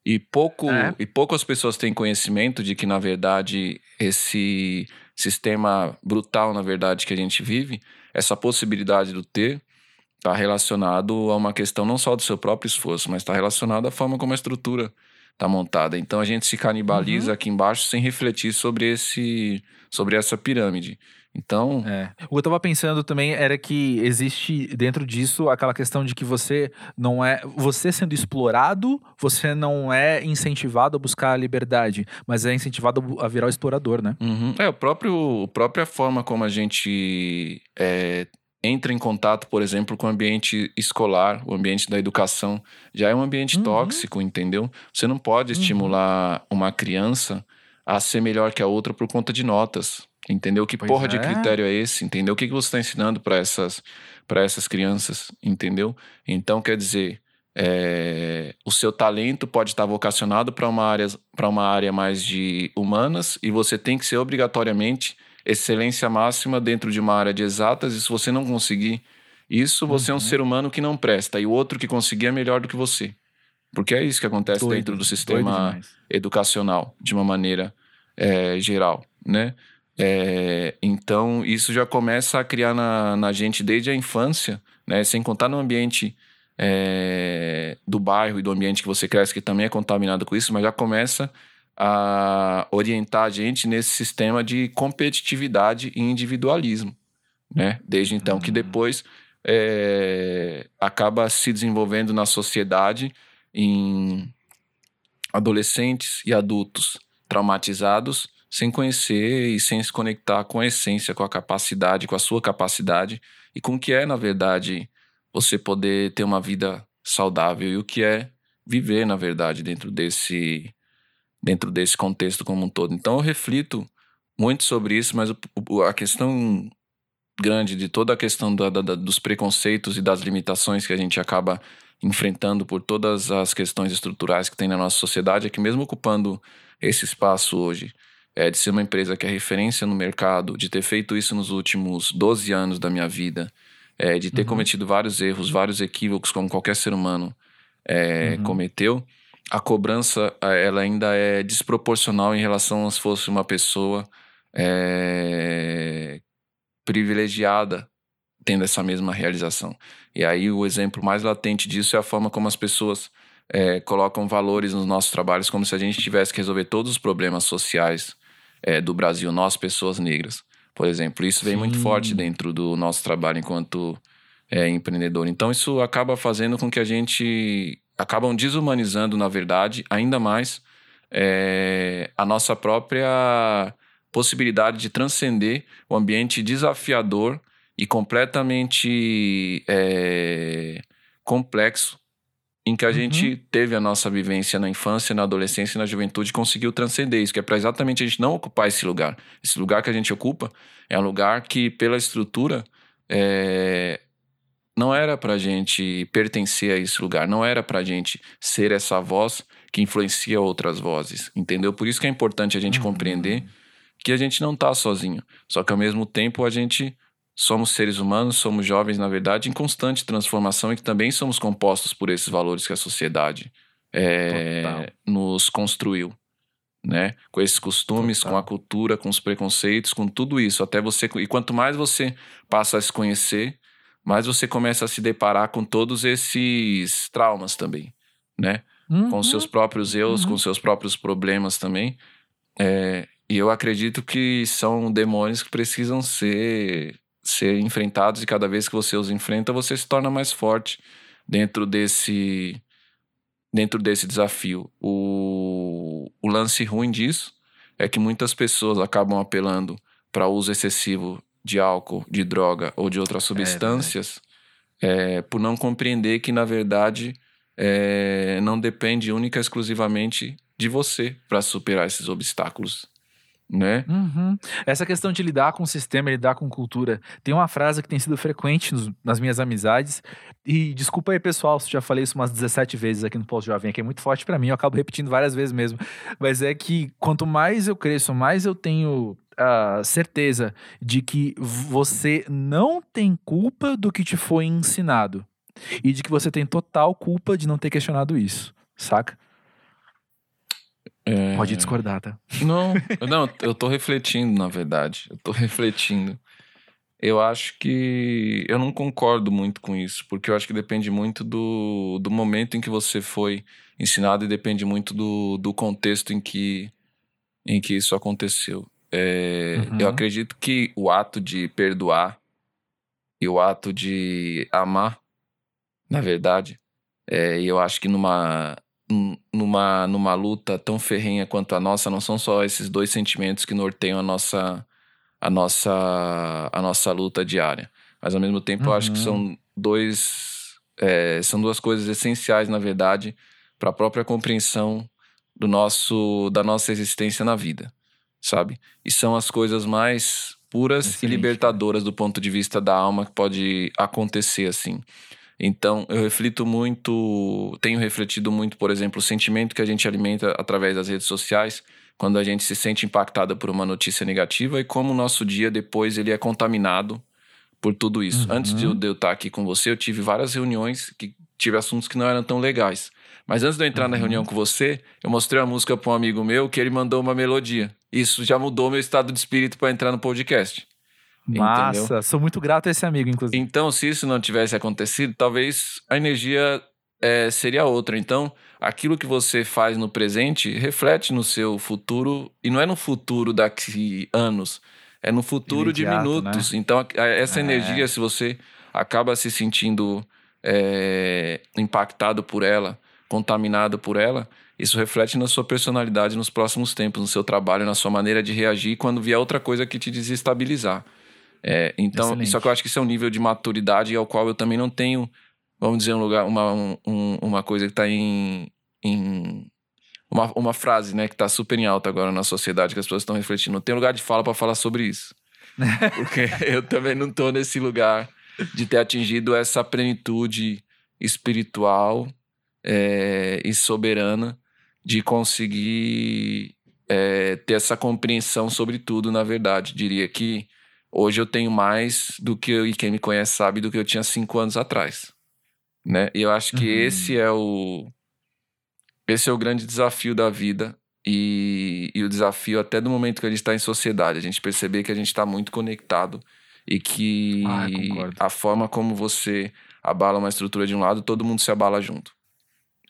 E pouco é. e poucas pessoas têm conhecimento de que na verdade esse sistema brutal, na verdade, que a gente vive, essa possibilidade do ter está relacionado a uma questão não só do seu próprio esforço, mas está relacionado à forma como a estrutura está montada. Então a gente se canibaliza uhum. aqui embaixo sem refletir sobre esse sobre essa pirâmide. Então.
É. O que eu tava pensando também era que existe dentro disso aquela questão de que você não é. Você sendo explorado, você não é incentivado a buscar a liberdade, mas é incentivado a virar o explorador, né?
Uhum. É, o próprio, a própria forma como a gente é, entra em contato, por exemplo, com o ambiente escolar, o ambiente da educação, já é um ambiente uhum. tóxico, entendeu? Você não pode uhum. estimular uma criança a ser melhor que a outra por conta de notas. Entendeu? Que pois porra é. de critério é esse? Entendeu? O que, que você está ensinando para essas, essas crianças? Entendeu? Então, quer dizer, é, o seu talento pode estar vocacionado para uma, área, uma área mais de humanas e você tem que ser obrigatoriamente excelência máxima dentro de uma área de exatas. E se você não conseguir isso, você uhum. é um uhum. ser humano que não presta e o outro que conseguir é melhor do que você. Porque é isso que acontece doido, dentro do sistema educacional, de uma maneira é, geral, né? É, então, isso já começa a criar na, na gente desde a infância, né? Sem contar no ambiente é, do bairro e do ambiente que você cresce, que também é contaminado com isso, mas já começa a orientar a gente nesse sistema de competitividade e individualismo, né? Desde então, que hum. depois é, acaba se desenvolvendo na sociedade em adolescentes e adultos traumatizados sem conhecer e sem se conectar com a essência, com a capacidade, com a sua capacidade e com o que é, na verdade, você poder ter uma vida saudável e o que é viver, na verdade, dentro desse dentro desse contexto como um todo. Então eu reflito muito sobre isso, mas a questão grande de toda a questão da, da, dos preconceitos e das limitações que a gente acaba enfrentando por todas as questões estruturais que tem na nossa sociedade é que mesmo ocupando esse espaço hoje, é, de ser uma empresa que é referência no mercado, de ter feito isso nos últimos 12 anos da minha vida, é, de ter uhum. cometido vários erros, vários equívocos, como qualquer ser humano é, uhum. cometeu, a cobrança ela ainda é desproporcional em relação a se fosse uma pessoa é, privilegiada tendo essa mesma realização. E aí o exemplo mais latente disso é a forma como as pessoas é, colocam valores nos nossos trabalhos, como se a gente tivesse que resolver todos os problemas sociais é, do Brasil, nós, pessoas negras, por exemplo. Isso vem Sim. muito forte dentro do nosso trabalho enquanto é, empreendedor. Então, isso acaba fazendo com que a gente acabam desumanizando, na verdade, ainda mais é, a nossa própria possibilidade de transcender o ambiente desafiador e completamente é, complexo em que a uhum. gente teve a nossa vivência na infância, na adolescência e na juventude, conseguiu transcender isso, que é para exatamente a gente não ocupar esse lugar. Esse lugar que a gente ocupa é um lugar que, pela estrutura, é... não era para a gente pertencer a esse lugar, não era para a gente ser essa voz que influencia outras vozes, entendeu? Por isso que é importante a gente uhum. compreender que a gente não está sozinho, só que ao mesmo tempo a gente somos seres humanos, somos jovens, na verdade, em constante transformação e que também somos compostos por esses valores que a sociedade é, nos construiu. Né? Com esses costumes, Total. com a cultura, com os preconceitos, com tudo isso. Até você. E quanto mais você passa a se conhecer, mais você começa a se deparar com todos esses traumas também, né? Uhum. Com seus próprios erros, uhum. com seus próprios problemas também. É, e eu acredito que são demônios que precisam ser ser enfrentados e cada vez que você os enfrenta, você se torna mais forte dentro desse dentro desse desafio. O, o lance ruim disso é que muitas pessoas acabam apelando para uso excessivo de álcool, de droga ou de outras é, substâncias é, é, por não compreender que, na verdade, é, não depende única e exclusivamente de você para superar esses obstáculos né?
Uhum. Essa questão de lidar com o sistema, lidar com cultura. Tem uma frase que tem sido frequente nos, nas minhas amizades. E desculpa aí, pessoal, se já falei isso umas 17 vezes aqui no Pós-Jovem, que é muito forte para mim, eu acabo repetindo várias vezes mesmo. Mas é que quanto mais eu cresço, mais eu tenho a certeza de que você não tem culpa do que te foi ensinado. E de que você tem total culpa de não ter questionado isso, saca? É... Pode discordar, tá?
Não, não, eu tô refletindo, na verdade. Eu tô refletindo. Eu acho que. Eu não concordo muito com isso, porque eu acho que depende muito do, do momento em que você foi ensinado e depende muito do, do contexto em que, em que isso aconteceu. É, uhum. Eu acredito que o ato de perdoar e o ato de amar, na verdade, é, eu acho que numa, numa, numa luta tão ferrenha quanto a nossa, não são só esses dois sentimentos que norteiam a nossa, a nossa, a nossa luta diária. Mas ao mesmo tempo, uhum. eu acho que são uhum. dois. É, são duas coisas essenciais, na verdade, para a própria compreensão do nosso, da nossa existência na vida, sabe? E são as coisas mais puras Excelente. e libertadoras do ponto de vista da alma que pode acontecer assim. Então, eu reflito muito, tenho refletido muito, por exemplo, o sentimento que a gente alimenta através das redes sociais, quando a gente se sente impactada por uma notícia negativa e como o nosso dia depois ele é contaminado por tudo isso. Uhum. Antes de eu, de eu estar aqui com você, eu tive várias reuniões que tive assuntos que não eram tão legais. Mas antes de eu entrar uhum. na reunião com você, eu mostrei a música para um amigo meu que ele mandou uma melodia. Isso já mudou meu estado de espírito para entrar no podcast.
Massa, entendeu? sou muito grato a esse amigo, inclusive.
Então, se isso não tivesse acontecido, talvez a energia é, seria outra. Então, aquilo que você faz no presente reflete no seu futuro, e não é no futuro daqui anos, é no futuro Imediato, de minutos. Né? Então, essa é. energia, se você acaba se sentindo é, impactado por ela, contaminado por ela, isso reflete na sua personalidade nos próximos tempos, no seu trabalho, na sua maneira de reagir quando vier outra coisa que te desestabilizar. É, então, Excelente. só que eu acho que isso é um nível de maturidade ao qual eu também não tenho, vamos dizer, um lugar, uma, um, uma coisa que está em, em uma, uma frase, né, que está super em alta agora na sociedade, que as pessoas estão refletindo. Não tem lugar de fala para falar sobre isso. Porque eu também não estou nesse lugar de ter atingido essa plenitude espiritual é, e soberana de conseguir é, ter essa compreensão sobre tudo, na verdade. Diria que Hoje eu tenho mais do que eu, e quem me conhece sabe do que eu tinha cinco anos atrás, né? E eu acho que uhum. esse é o esse é o grande desafio da vida e, e o desafio até do momento que a gente está em sociedade, a gente perceber que a gente está muito conectado e que ah, a forma como você abala uma estrutura de um lado, todo mundo se abala junto.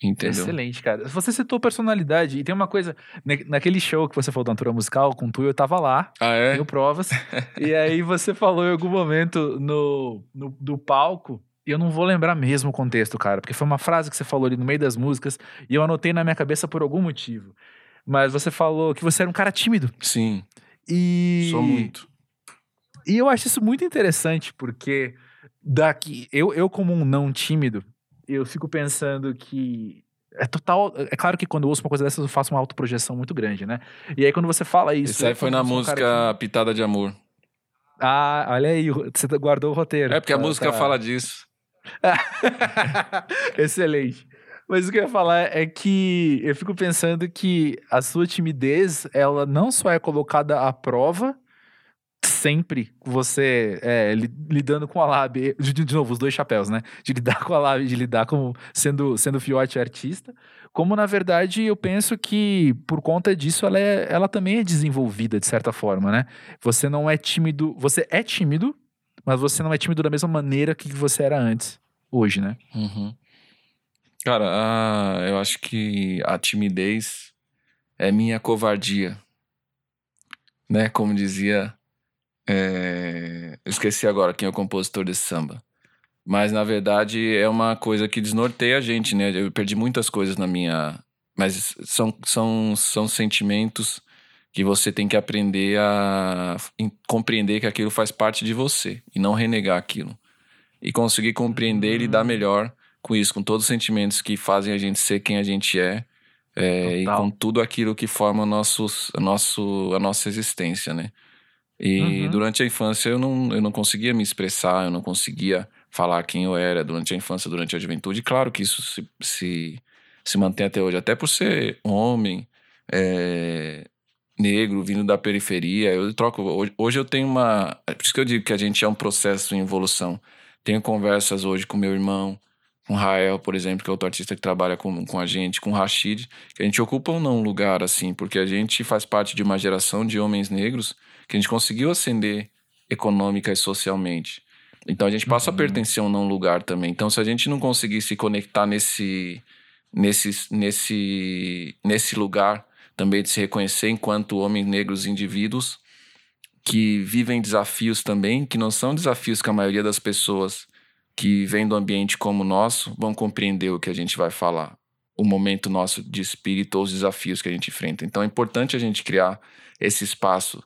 Entendeu?
Excelente, cara. Você citou personalidade e tem uma coisa, naquele show que você falou da aventura musical com tu, eu tava lá,
ah, é?
tenho provas, e aí você falou em algum momento no, no do palco, e eu não vou lembrar mesmo o contexto, cara, porque foi uma frase que você falou ali no meio das músicas e eu anotei na minha cabeça por algum motivo. Mas você falou que você era um cara tímido.
Sim.
E.
Sou muito.
E eu acho isso muito interessante, porque daqui, eu, eu como um não tímido, eu fico pensando que é total. É claro que quando eu ouço uma coisa dessas, eu faço uma autoprojeção muito grande, né? E aí, quando você fala isso.
Isso aí foi na música Pitada de Amor.
Ah, olha aí, você guardou o roteiro.
É porque a tá, música tá. fala disso.
Excelente. Mas o que eu ia falar é que eu fico pensando que a sua timidez, ela não só é colocada à prova, sempre você é, lidando com a lab, de, de, novo, os dois chapéus, né? De lidar com a lab, de lidar com sendo, sendo fiote artista, como na verdade eu penso que por conta disso ela, é, ela também é desenvolvida de certa forma, né? Você não é tímido, você é tímido, mas você não é tímido da mesma maneira que você era antes, hoje, né?
Uhum. Cara, a, eu acho que a timidez é minha covardia, né? Como dizia é... Eu esqueci agora quem é o compositor desse samba. Mas na verdade é uma coisa que desnorteia a gente, né? Eu perdi muitas coisas na minha. Mas são, são, são sentimentos que você tem que aprender a compreender que aquilo faz parte de você e não renegar aquilo. E conseguir compreender e lidar hum. melhor com isso, com todos os sentimentos que fazem a gente ser quem a gente é, é, e com tudo aquilo que forma nossos, nosso, a nossa existência, né? E uhum. durante a infância eu não, eu não conseguia me expressar, eu não conseguia falar quem eu era durante a infância, durante a juventude. Claro que isso se, se, se mantém até hoje, até por ser homem, é, negro, vindo da periferia. Eu troco. Hoje, hoje eu tenho uma. É por isso que eu digo que a gente é um processo em evolução. Tenho conversas hoje com meu irmão, com Rael, por exemplo, que é outro artista que trabalha com, com a gente, com Rashid, que a gente ocupa ou não um lugar assim, porque a gente faz parte de uma geração de homens negros que a gente conseguiu ascender econômica e socialmente. Então a gente passa uhum. a pertencer a um não lugar também. Então se a gente não conseguir se conectar nesse nesse nesse nesse lugar também de se reconhecer enquanto homens negros indivíduos que vivem desafios também, que não são desafios que a maioria das pessoas que vêm do ambiente como o nosso vão compreender o que a gente vai falar, o momento nosso de espírito ou os desafios que a gente enfrenta. Então é importante a gente criar esse espaço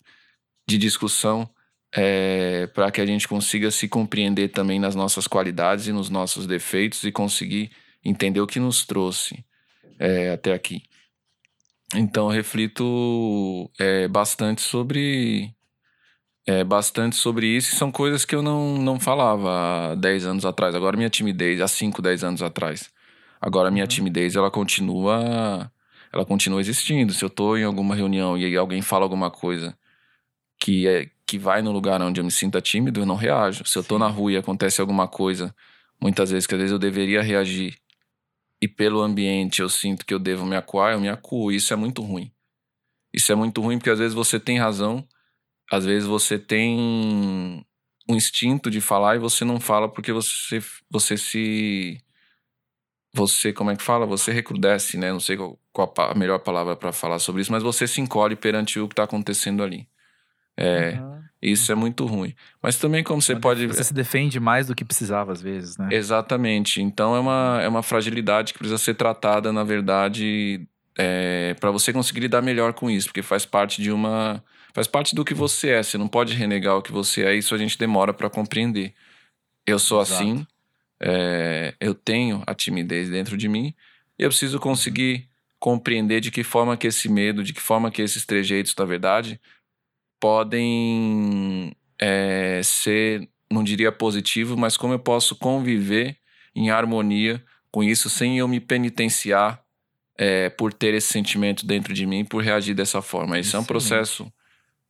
de discussão é, para que a gente consiga se compreender também nas nossas qualidades e nos nossos defeitos e conseguir entender o que nos trouxe é, até aqui. Então, eu reflito é, bastante sobre é, bastante sobre isso e são coisas que eu não, não falava há 10 anos atrás. Agora minha timidez, há 5, 10 anos atrás. Agora minha uhum. timidez, ela continua ela continua existindo. Se eu estou em alguma reunião e alguém fala alguma coisa que é que vai no lugar onde eu me sinta tímido, eu não reajo. Se eu tô na rua e acontece alguma coisa, muitas vezes que às vezes eu deveria reagir e pelo ambiente eu sinto que eu devo me acuar, eu me acuo. Isso é muito ruim. Isso é muito ruim porque às vezes você tem razão, às vezes você tem um instinto de falar e você não fala porque você você se você como é que fala você recrudesce né não sei qual, qual a melhor palavra para falar sobre isso mas você se encolhe perante o que está acontecendo ali é, uhum. isso é muito ruim. Mas também como você pode...
Você se defende mais do que precisava às vezes, né?
Exatamente. Então é uma, é uma fragilidade que precisa ser tratada, na verdade, é, para você conseguir lidar melhor com isso, porque faz parte de uma... Faz parte do que você é, você não pode renegar o que você é, isso a gente demora para compreender. Eu sou Exato. assim, é, eu tenho a timidez dentro de mim, e eu preciso conseguir compreender de que forma que esse medo, de que forma que esses trejeitos, da verdade, podem é, ser, não diria positivo, mas como eu posso conviver em harmonia com isso sem eu me penitenciar é, por ter esse sentimento dentro de mim, por reagir dessa forma. Isso, é um processo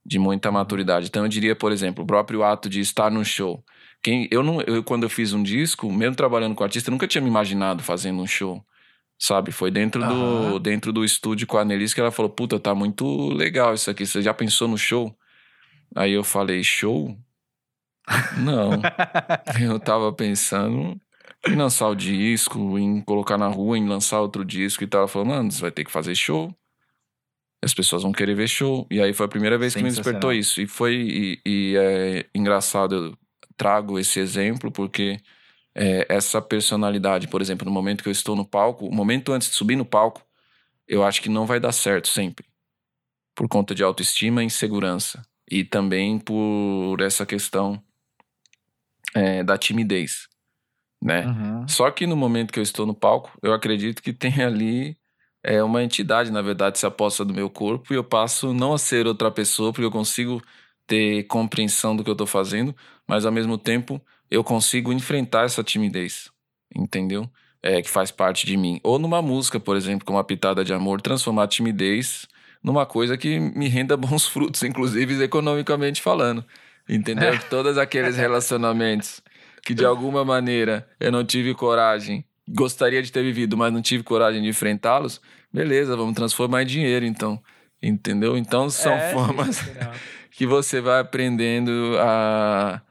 de muita maturidade. Então eu diria, por exemplo, o próprio ato de estar num show. Quem, eu não, eu, quando eu fiz um disco, mesmo trabalhando com artista, eu nunca tinha me imaginado fazendo um show sabe? Foi dentro, do, dentro do estúdio com a Annelise que ela falou: Puta, tá muito legal isso aqui. Você já pensou no show? Aí eu falei: Show? Não. eu tava pensando em lançar o disco, em colocar na rua, em lançar outro disco e tal. Ela falou: Mano, você vai ter que fazer show. As pessoas vão querer ver show. E aí foi a primeira vez que me despertou isso. E foi. E, e é engraçado, eu trago esse exemplo porque é, essa personalidade, por exemplo, no momento que eu estou no palco, o momento antes de subir no palco, eu acho que não vai dar certo sempre. Por conta de autoestima e insegurança. E também por essa questão é, da timidez, né? Uhum. Só que no momento que eu estou no palco, eu acredito que tem ali é, uma entidade, na verdade, se aposta do meu corpo e eu passo não a ser outra pessoa, porque eu consigo ter compreensão do que eu estou fazendo, mas ao mesmo tempo eu consigo enfrentar essa timidez, entendeu? É, que faz parte de mim. Ou numa música, por exemplo, com uma pitada de amor, transformar a timidez numa coisa que me renda bons frutos, inclusive economicamente falando. Entendeu? É. Todos aqueles relacionamentos que de alguma maneira eu não tive coragem, gostaria de ter vivido, mas não tive coragem de enfrentá-los, beleza, vamos transformar em dinheiro então. Entendeu? Então são é, formas que você vai aprendendo a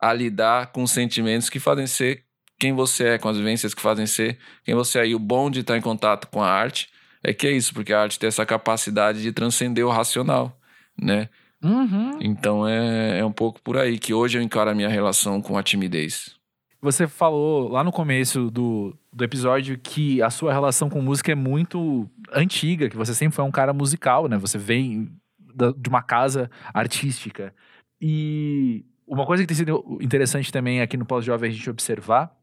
a lidar com sentimentos que fazem ser quem você é, com as vivências que fazem ser quem você é. E o bom de estar em contato com a arte é que é isso, porque a arte tem essa capacidade de transcender o racional, né? Uhum. Então é, é um pouco por aí que hoje eu encaro a minha relação com a timidez.
Você falou lá no começo do, do episódio que a sua relação com música é muito antiga, que você sempre foi um cara musical, né? Você vem da, de uma casa artística. E uma coisa que tem sido interessante também aqui no Pós-Jovem a gente observar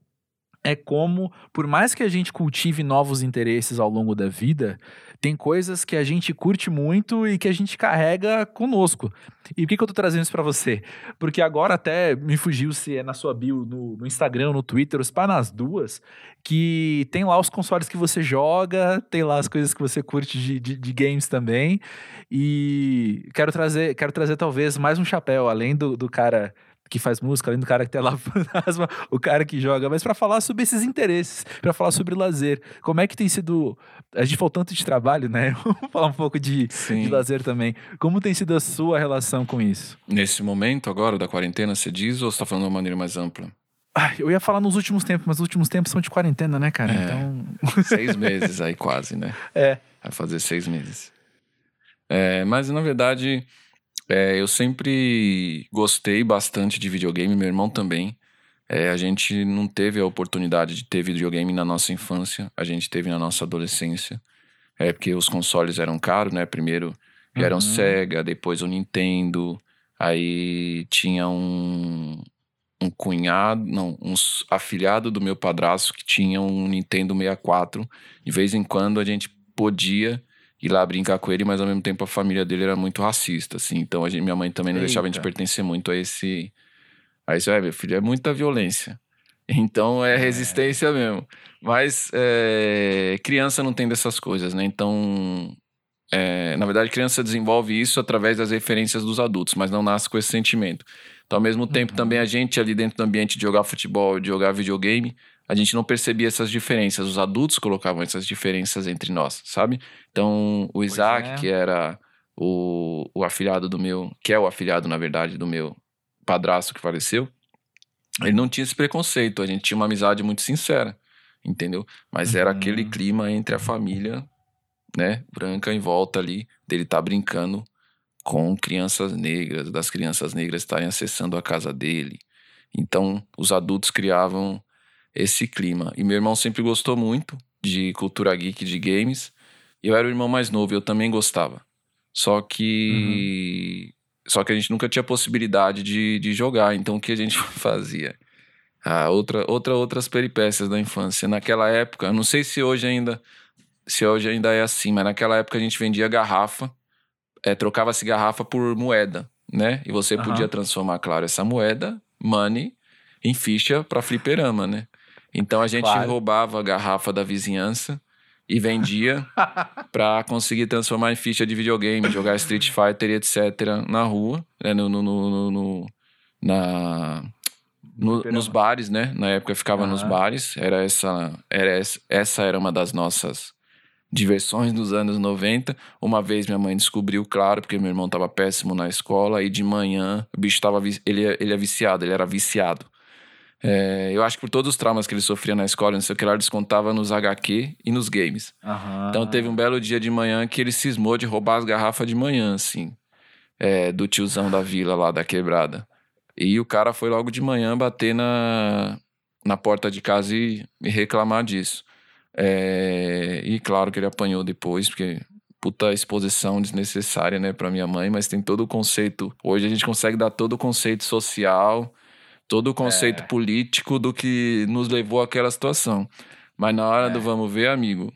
é como, por mais que a gente cultive novos interesses ao longo da vida, tem coisas que a gente curte muito e que a gente carrega conosco. E por que, que eu tô trazendo isso para você? Porque agora até me fugiu se é na sua bio, no, no Instagram, no Twitter, os para nas duas, que tem lá os consoles que você joga, tem lá as coisas que você curte de, de, de games também. E quero trazer, quero trazer talvez mais um chapéu, além do, do cara que faz música, além do cara que tem lá fantasma, o cara que joga, mas para falar sobre esses interesses, para falar sobre lazer. Como é que tem sido. A gente falou tanto de trabalho, né? Vamos falar um pouco de, de lazer também. Como tem sido a sua relação com isso?
Nesse momento agora da quarentena, você diz, ou você tá falando de uma maneira mais ampla?
Ai, eu ia falar nos últimos tempos, mas os últimos tempos são de quarentena, né, cara? É,
então. Seis meses aí, quase, né?
É.
Vai fazer seis meses. É, mas, na verdade, é, eu sempre gostei bastante de videogame, meu irmão também. É, a gente não teve a oportunidade de ter videogame na nossa infância, a gente teve na nossa adolescência. É porque os consoles eram caros, né? Primeiro vieram uhum. Sega, depois o Nintendo, aí tinha um, um cunhado, não, um afilhado do meu padrasto que tinha um Nintendo 64. De vez em quando a gente podia ir lá brincar com ele, mas ao mesmo tempo a família dele era muito racista, assim. Então a gente, minha mãe também não Eita. deixava a gente pertencer muito a esse. A isso, é, meu filho, é muita violência. Então é, é. resistência mesmo. Mas é, criança não tem dessas coisas, né? Então, é, na verdade, criança desenvolve isso através das referências dos adultos, mas não nasce com esse sentimento. Então, ao mesmo tempo, uhum. também a gente ali dentro do ambiente de jogar futebol, de jogar videogame, a gente não percebia essas diferenças. Os adultos colocavam essas diferenças entre nós, sabe? Então, o Isaac, é. que era o, o afilhado do meu, que é o afilhado, na verdade, do meu padrasto que faleceu, ele não tinha esse preconceito. A gente tinha uma amizade muito sincera, entendeu? Mas era uhum. aquele clima entre a família, né, branca em volta ali, dele tá brincando com crianças negras, das crianças negras estarem acessando a casa dele. Então, os adultos criavam esse clima. E meu irmão sempre gostou muito de cultura geek, de games. Eu era o irmão mais novo, eu também gostava. Só que. Só que a gente nunca tinha possibilidade de, de jogar. Então o que a gente fazia? Ah, outra, outra, outras peripécias da infância. Naquela época, não sei se hoje ainda. Se hoje ainda é assim, mas naquela época a gente vendia garrafa, é, trocava-se garrafa por moeda, né? E você uhum. podia transformar, claro, essa moeda, money, em ficha para fliperama, né? Então a gente claro. roubava a garrafa da vizinhança e vendia para conseguir transformar em ficha de videogame, jogar Street Fighter e etc. na rua, né, no, no, no, no na, nos bares, né? Na época ficava uhum. nos bares. Era essa, era essa, essa era uma das nossas diversões dos anos 90. Uma vez minha mãe descobriu, claro, porque meu irmão estava péssimo na escola, e de manhã o bicho estava ele, ele é viciado, ele era viciado. É, eu acho que por todos os traumas que ele sofria na escola, não sei o que lá, ele descontava nos HQ e nos games. Uhum. Então teve um belo dia de manhã que ele cismou de roubar as garrafas de manhã, assim, é, do tiozão da vila lá da quebrada. E o cara foi logo de manhã bater na, na porta de casa e, e reclamar disso. É, e claro que ele apanhou depois, porque puta exposição desnecessária, né, pra minha mãe, mas tem todo o conceito. Hoje a gente consegue dar todo o conceito social todo o conceito é. político do que nos levou àquela situação. Mas na hora é. do vamos ver, amigo,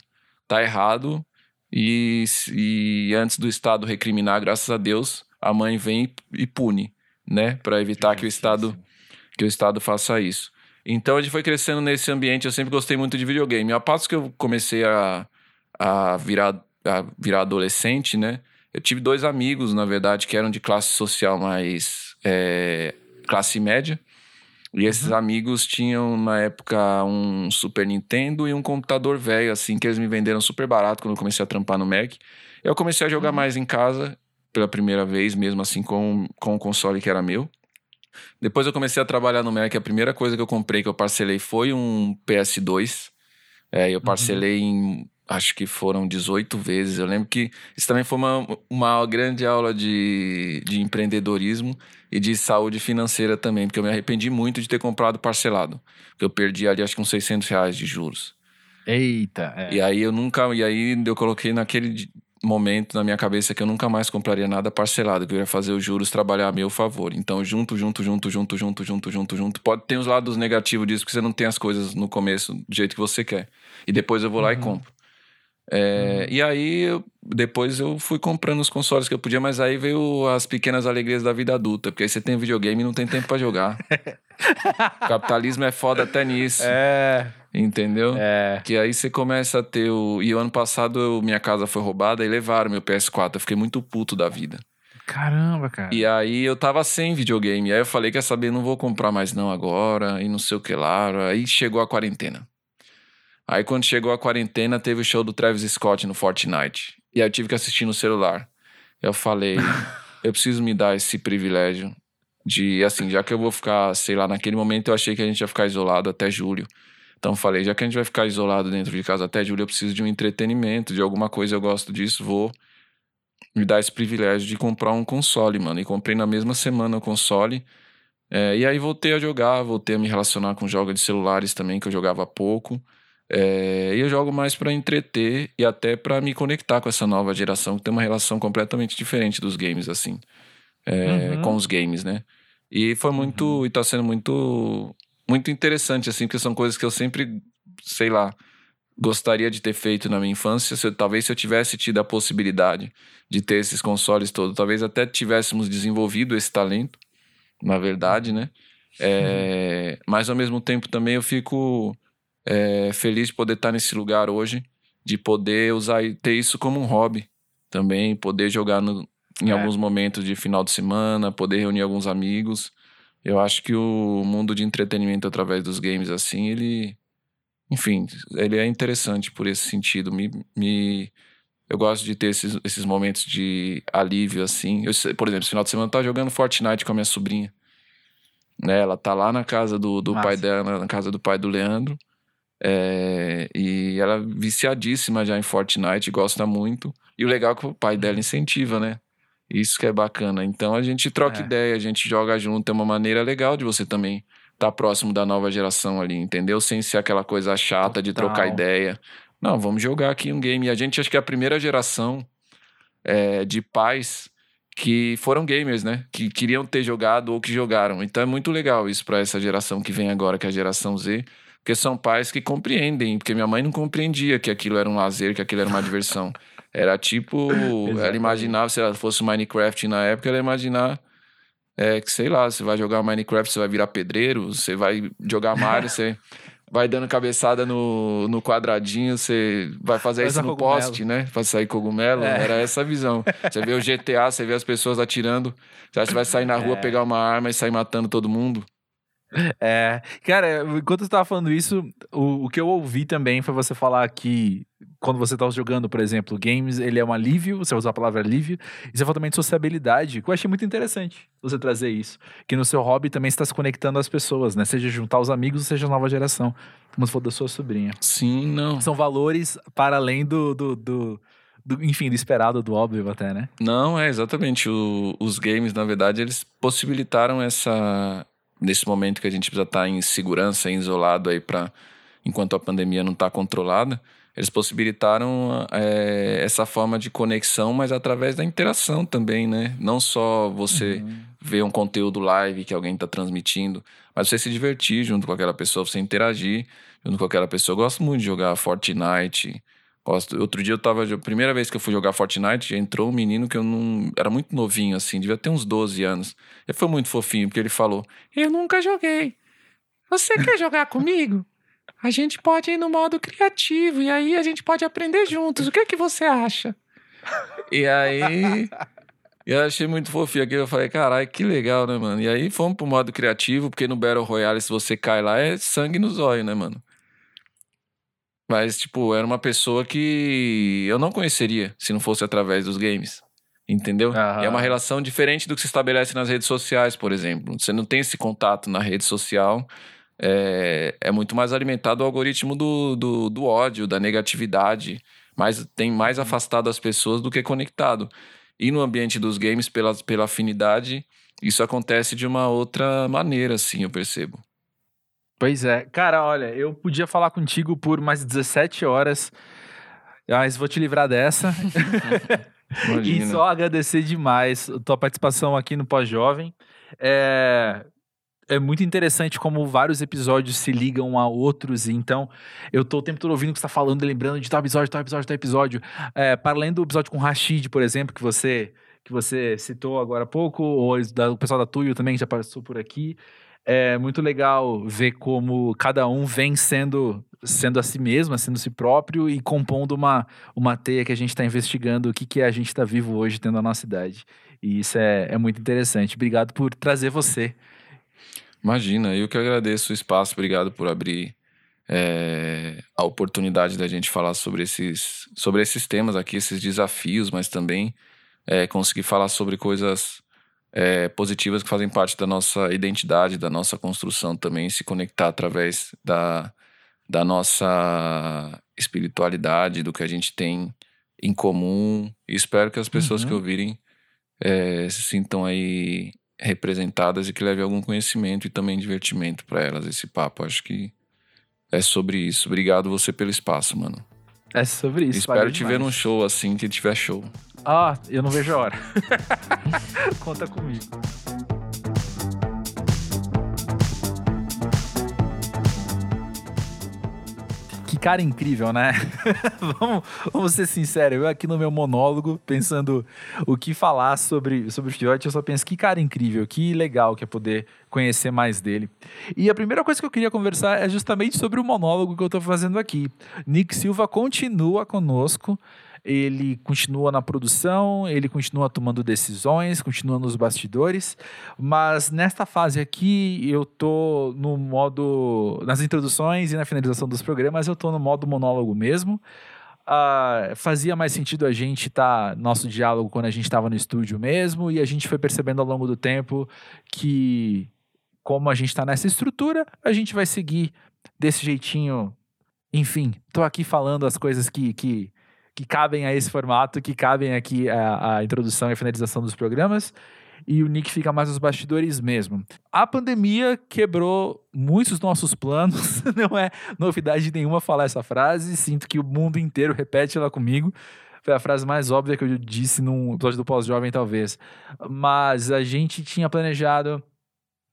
tá errado. E, e antes do Estado recriminar, graças a Deus, a mãe vem e pune, né? Para evitar que o Estado que o Estado faça isso. Então a gente foi crescendo nesse ambiente. Eu sempre gostei muito de videogame. A passo que eu comecei a, a, virar, a virar adolescente, né? Eu tive dois amigos, na verdade, que eram de classe social mais é, classe média. E esses uhum. amigos tinham, na época, um Super Nintendo e um computador velho, assim, que eles me venderam super barato quando eu comecei a trampar no Mac. Eu comecei a jogar uhum. mais em casa, pela primeira vez, mesmo assim, com, com o console que era meu. Depois eu comecei a trabalhar no Mac. A primeira coisa que eu comprei, que eu parcelei, foi um PS2. É, eu uhum. parcelei uhum. em acho que foram 18 vezes. Eu lembro que isso também foi uma, uma grande aula de, de empreendedorismo e de saúde financeira também, porque eu me arrependi muito de ter comprado parcelado. Porque eu perdi ali acho que uns 600 reais de juros.
Eita!
É. E aí eu nunca. E aí eu coloquei naquele. momento na minha cabeça que eu nunca mais compraria nada parcelado, que eu ia fazer os juros trabalhar a meu favor. Então, junto, junto, junto, junto, junto, junto, junto, junto. Pode ter os lados negativos disso, porque você não tem as coisas no começo do jeito que você quer. E depois eu vou lá e compro. É, uhum. E aí, depois eu fui comprando os consoles que eu podia, mas aí veio as pequenas alegrias da vida adulta, porque aí você tem videogame e não tem tempo para jogar. capitalismo é foda até nisso.
É.
Entendeu?
É.
Que aí você começa a ter o. E o ano passado eu, minha casa foi roubada e levaram meu PS4. Eu fiquei muito puto da vida.
Caramba, cara.
E aí eu tava sem videogame. Aí eu falei, quer saber, não vou comprar mais não agora, e não sei o que lá. Aí chegou a quarentena. Aí quando chegou a quarentena, teve o show do Travis Scott no Fortnite. E aí eu tive que assistir no celular. Eu falei, eu preciso me dar esse privilégio de, assim, já que eu vou ficar, sei lá, naquele momento eu achei que a gente ia ficar isolado até julho. Então falei, já que a gente vai ficar isolado dentro de casa até julho, eu preciso de um entretenimento, de alguma coisa, eu gosto disso, vou me dar esse privilégio de comprar um console, mano. E comprei na mesma semana o console. É, e aí voltei a jogar, voltei a me relacionar com jogos de celulares também, que eu jogava pouco. É, e eu jogo mais para entreter e até para me conectar com essa nova geração que tem uma relação completamente diferente dos games, assim. É, uhum. Com os games, né? E foi muito. Uhum. E tá sendo muito. Muito interessante, assim, porque são coisas que eu sempre, sei lá, gostaria de ter feito na minha infância. Se eu, talvez se eu tivesse tido a possibilidade de ter esses consoles todos, talvez até tivéssemos desenvolvido esse talento, na verdade, né? É, mas ao mesmo tempo também eu fico é, feliz de poder estar nesse lugar hoje, de poder usar e ter isso como um hobby também, poder jogar no, em é. alguns momentos de final de semana, poder reunir alguns amigos. Eu acho que o mundo de entretenimento através dos games, assim, ele. Enfim, ele é interessante por esse sentido. Me, me, eu gosto de ter esses, esses momentos de alívio, assim. Eu, por exemplo, esse final de semana eu tava jogando Fortnite com a minha sobrinha. Né? Ela tá lá na casa do, do pai dela, na casa do pai do Leandro. É, e ela é viciadíssima já em Fortnite, gosta muito. E o legal é que o pai dela incentiva, né? Isso que é bacana. Então a gente troca é. ideia, a gente joga junto. É uma maneira legal de você também estar tá próximo da nova geração ali, entendeu? Sem ser aquela coisa chata Total. de trocar ideia. Não, vamos jogar aqui um game. E a gente acho que é a primeira geração é, de pais que foram gamers, né? Que queriam ter jogado ou que jogaram. Então é muito legal isso para essa geração que vem agora, que é a geração Z porque são pais que compreendem, porque minha mãe não compreendia que aquilo era um lazer, que aquilo era uma diversão. Era tipo, ela imaginava, se ela fosse Minecraft na época, ela imaginar é, que, sei lá, você vai jogar Minecraft, você vai virar pedreiro, você vai jogar Mario, você vai dando cabeçada no, no quadradinho, você vai fazer Faz isso no cogumelo. poste, né? Pra sair cogumelo. É. Era essa a visão. Você vê o GTA, você vê as pessoas atirando, você acha que vai sair na rua, é. pegar uma arma e sair matando todo mundo.
É, cara, enquanto você tava falando isso, o, o que eu ouvi também foi você falar que quando você tá jogando, por exemplo, games, ele é um alívio, você usa a palavra alívio, e você falou também de sociabilidade, que eu achei muito interessante você trazer isso. Que no seu hobby também está se conectando às pessoas, né? Seja juntar os amigos, seja a nova geração. Como se for da sua sobrinha.
Sim, não.
São valores para além do, do, do do, enfim, do esperado, do óbvio até, né?
Não, é exatamente. O, os games, na verdade, eles possibilitaram essa, nesse momento que a gente precisa estar em segurança, isolado aí para enquanto a pandemia não está controlada, eles possibilitaram é, essa forma de conexão, mas através da interação também, né? Não só você uhum. ver um conteúdo live que alguém está transmitindo, mas você se divertir junto com aquela pessoa, você interagir junto com aquela pessoa. Eu gosto muito de jogar Fortnite, Gosto. Outro dia eu tava. Primeira vez que eu fui jogar Fortnite, entrou um menino que eu não. Era muito novinho, assim, devia ter uns 12 anos. Ele foi muito fofinho, porque ele falou: Eu nunca joguei. Você quer jogar comigo? A gente pode ir no modo criativo e aí a gente pode aprender juntos. O que é que você acha? E aí. Eu achei muito fofinho aqui. Eu falei, caralho, que legal, né, mano? E aí fomos pro modo criativo, porque no Battle Royale, se você cai lá, é sangue nos olhos, né, mano? Mas, tipo, era uma pessoa que eu não conheceria se não fosse através dos games. Entendeu? Uhum. É uma relação diferente do que se estabelece nas redes sociais, por exemplo. Você não tem esse contato na rede social. É, é muito mais alimentado o algoritmo do, do, do ódio, da negatividade. Mas tem mais uhum. afastado as pessoas do que conectado. E no ambiente dos games, pela, pela afinidade, isso acontece de uma outra maneira, assim, eu percebo.
Pois é. Cara, olha, eu podia falar contigo por mais 17 horas. Mas vou te livrar dessa. e só agradecer demais a tua participação aqui no Pós-Jovem. É, é muito interessante como vários episódios se ligam a outros. Então, eu tô o tempo todo ouvindo o que você tá falando, lembrando de tal episódio, tal episódio, tal episódio. É, para além do episódio com o Rashid, por exemplo, que você, que você citou agora há pouco, ou o pessoal da Tuyo também já passou por aqui. É muito legal ver como cada um vem sendo sendo a si mesmo, sendo si próprio e compondo uma, uma teia que a gente está investigando o que, que é a gente está vivo hoje tendo a nossa idade. E isso é, é muito interessante. Obrigado por trazer você
Imagina, eu que agradeço o espaço, obrigado por abrir é, a oportunidade da gente falar sobre esses, sobre esses temas aqui, esses desafios, mas também é, conseguir falar sobre coisas é, positivas que fazem parte da nossa identidade, da nossa construção também, se conectar através da, da nossa espiritualidade, do que a gente tem em comum. E espero que as pessoas uhum. que ouvirem se sintam aí representadas e que leve algum conhecimento e também divertimento para elas esse papo. Acho que é sobre isso. Obrigado você pelo espaço, mano.
É sobre isso.
Espero te demais. ver num show assim que tiver show.
Ah, eu não vejo a hora. Conta comigo. Que cara incrível, né? vamos, vamos ser sinceros, eu aqui no meu monólogo, pensando o que falar sobre, sobre o Fiote, eu só penso que cara incrível, que legal que é poder conhecer mais dele. E a primeira coisa que eu queria conversar é justamente sobre o monólogo que eu estou fazendo aqui. Nick Silva continua conosco ele continua na produção, ele continua tomando decisões, continua nos bastidores, mas nesta fase aqui eu tô no modo nas introduções e na finalização dos programas eu tô no modo monólogo mesmo. Uh, fazia mais sentido a gente tá, nosso diálogo quando a gente estava no estúdio mesmo e a gente foi percebendo ao longo do tempo que como a gente está nessa estrutura a gente vai seguir desse jeitinho enfim, tô aqui falando as coisas que, que que cabem a esse formato, que cabem aqui a, a introdução e a finalização dos programas e o Nick fica mais nos bastidores mesmo. A pandemia quebrou muitos nossos planos, não é novidade nenhuma falar essa frase, sinto que o mundo inteiro repete ela comigo. Foi a frase mais óbvia que eu disse num episódio do Pós-Jovem, talvez. Mas a gente tinha planejado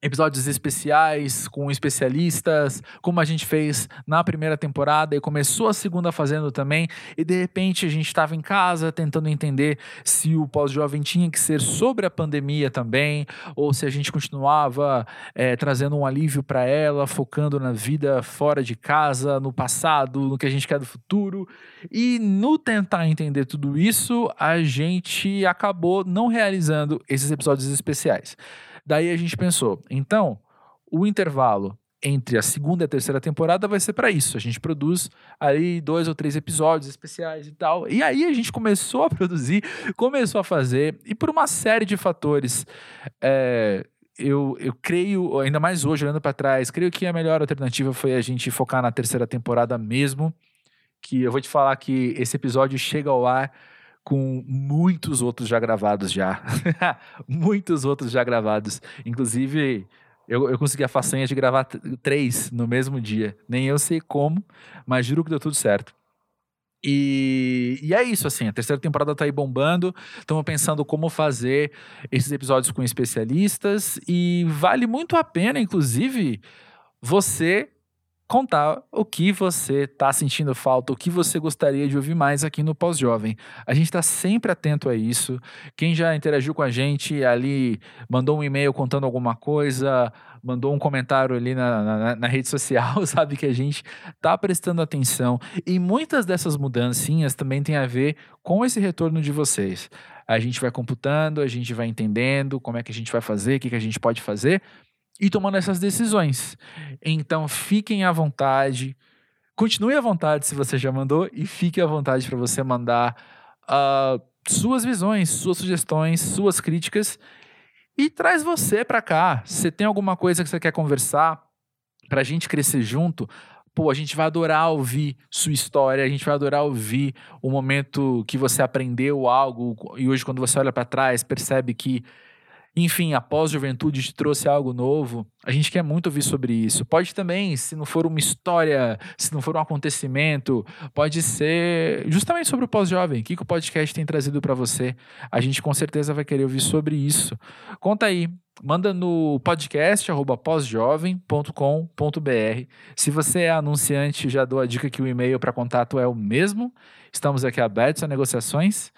episódios especiais com especialistas, como a gente fez na primeira temporada e começou a segunda fazendo também, e de repente a gente estava em casa tentando entender se o pós-jovem tinha que ser sobre a pandemia também, ou se a gente continuava é, trazendo um alívio para ela, focando na vida fora de casa, no passado, no que a gente quer do futuro. E no tentar entender tudo isso, a gente acabou não realizando esses episódios especiais. Daí a gente pensou, então, o intervalo entre a segunda e a terceira temporada vai ser para isso. A gente produz aí dois ou três episódios especiais e tal. E aí a gente começou a produzir, começou a fazer, e por uma série de fatores. É, eu, eu creio, ainda mais hoje, olhando para trás, creio que a melhor alternativa foi a gente focar na terceira temporada mesmo. Que eu vou te falar que esse episódio chega ao ar com muitos outros já gravados já. muitos outros já gravados. Inclusive, eu, eu consegui a façanha de gravar três no mesmo dia. Nem eu sei como, mas juro que deu tudo certo. E, e, é isso, assim, a terceira temporada tá aí bombando. Estamos pensando como fazer esses episódios com especialistas. E vale muito a pena, inclusive, você contar o que você está sentindo falta, o que você gostaria de ouvir mais aqui no Pós-Jovem. A gente está sempre atento a isso. Quem já interagiu com a gente ali, mandou um e-mail contando alguma coisa, mandou um comentário ali na, na, na rede social, sabe que a gente está prestando atenção. E muitas dessas mudancinhas também têm a ver com esse retorno de vocês. A gente vai computando, a gente vai entendendo como é que a gente vai fazer, o que, que a gente pode fazer, e tomando essas decisões. Então, fiquem à vontade. Continue à vontade se você já mandou e fique à vontade para você mandar uh, suas visões, suas sugestões, suas críticas e traz você para cá. Se tem alguma coisa que você quer conversar para a gente crescer junto, pô, a gente vai adorar ouvir sua história, a gente vai adorar ouvir o momento que você aprendeu algo e hoje quando você olha para trás percebe que enfim, a pós-juventude te trouxe algo novo, a gente quer muito ouvir sobre isso. Pode também, se não for uma história, se não for um acontecimento, pode ser justamente sobre o pós-jovem. O que, que o podcast tem trazido para você? A gente com certeza vai querer ouvir sobre isso. Conta aí, manda no podcast pósjovem.com.br. Se você é anunciante, já dou a dica que o e-mail para contato é o mesmo. Estamos aqui abertos a negociações.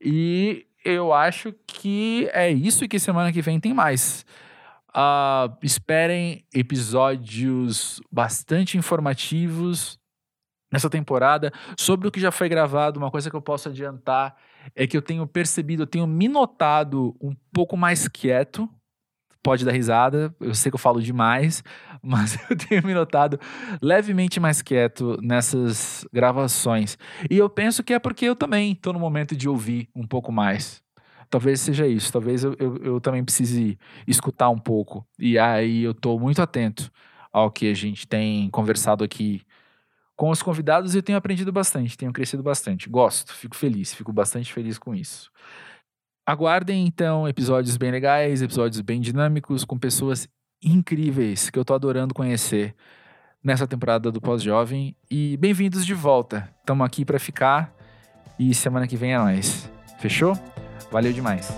E eu acho que é isso e que semana que vem tem mais. Uh, esperem episódios bastante informativos nessa temporada sobre o que já foi gravado. Uma coisa que eu posso adiantar é que eu tenho percebido, eu tenho me notado um pouco mais quieto. Pode dar risada, eu sei que eu falo demais, mas eu tenho me notado levemente mais quieto nessas gravações. E eu penso que é porque eu também estou no momento de ouvir um pouco mais. Talvez seja isso, talvez eu, eu, eu também precise escutar um pouco. E aí eu estou muito atento ao que a gente tem conversado aqui com os convidados e eu tenho aprendido bastante, tenho crescido bastante. Gosto, fico feliz, fico bastante feliz com isso. Aguardem então episódios bem legais, episódios bem dinâmicos, com pessoas incríveis que eu tô adorando conhecer nessa temporada do Pós-Jovem. E bem-vindos de volta. Estamos aqui para ficar e semana que vem é nós. Fechou? Valeu demais.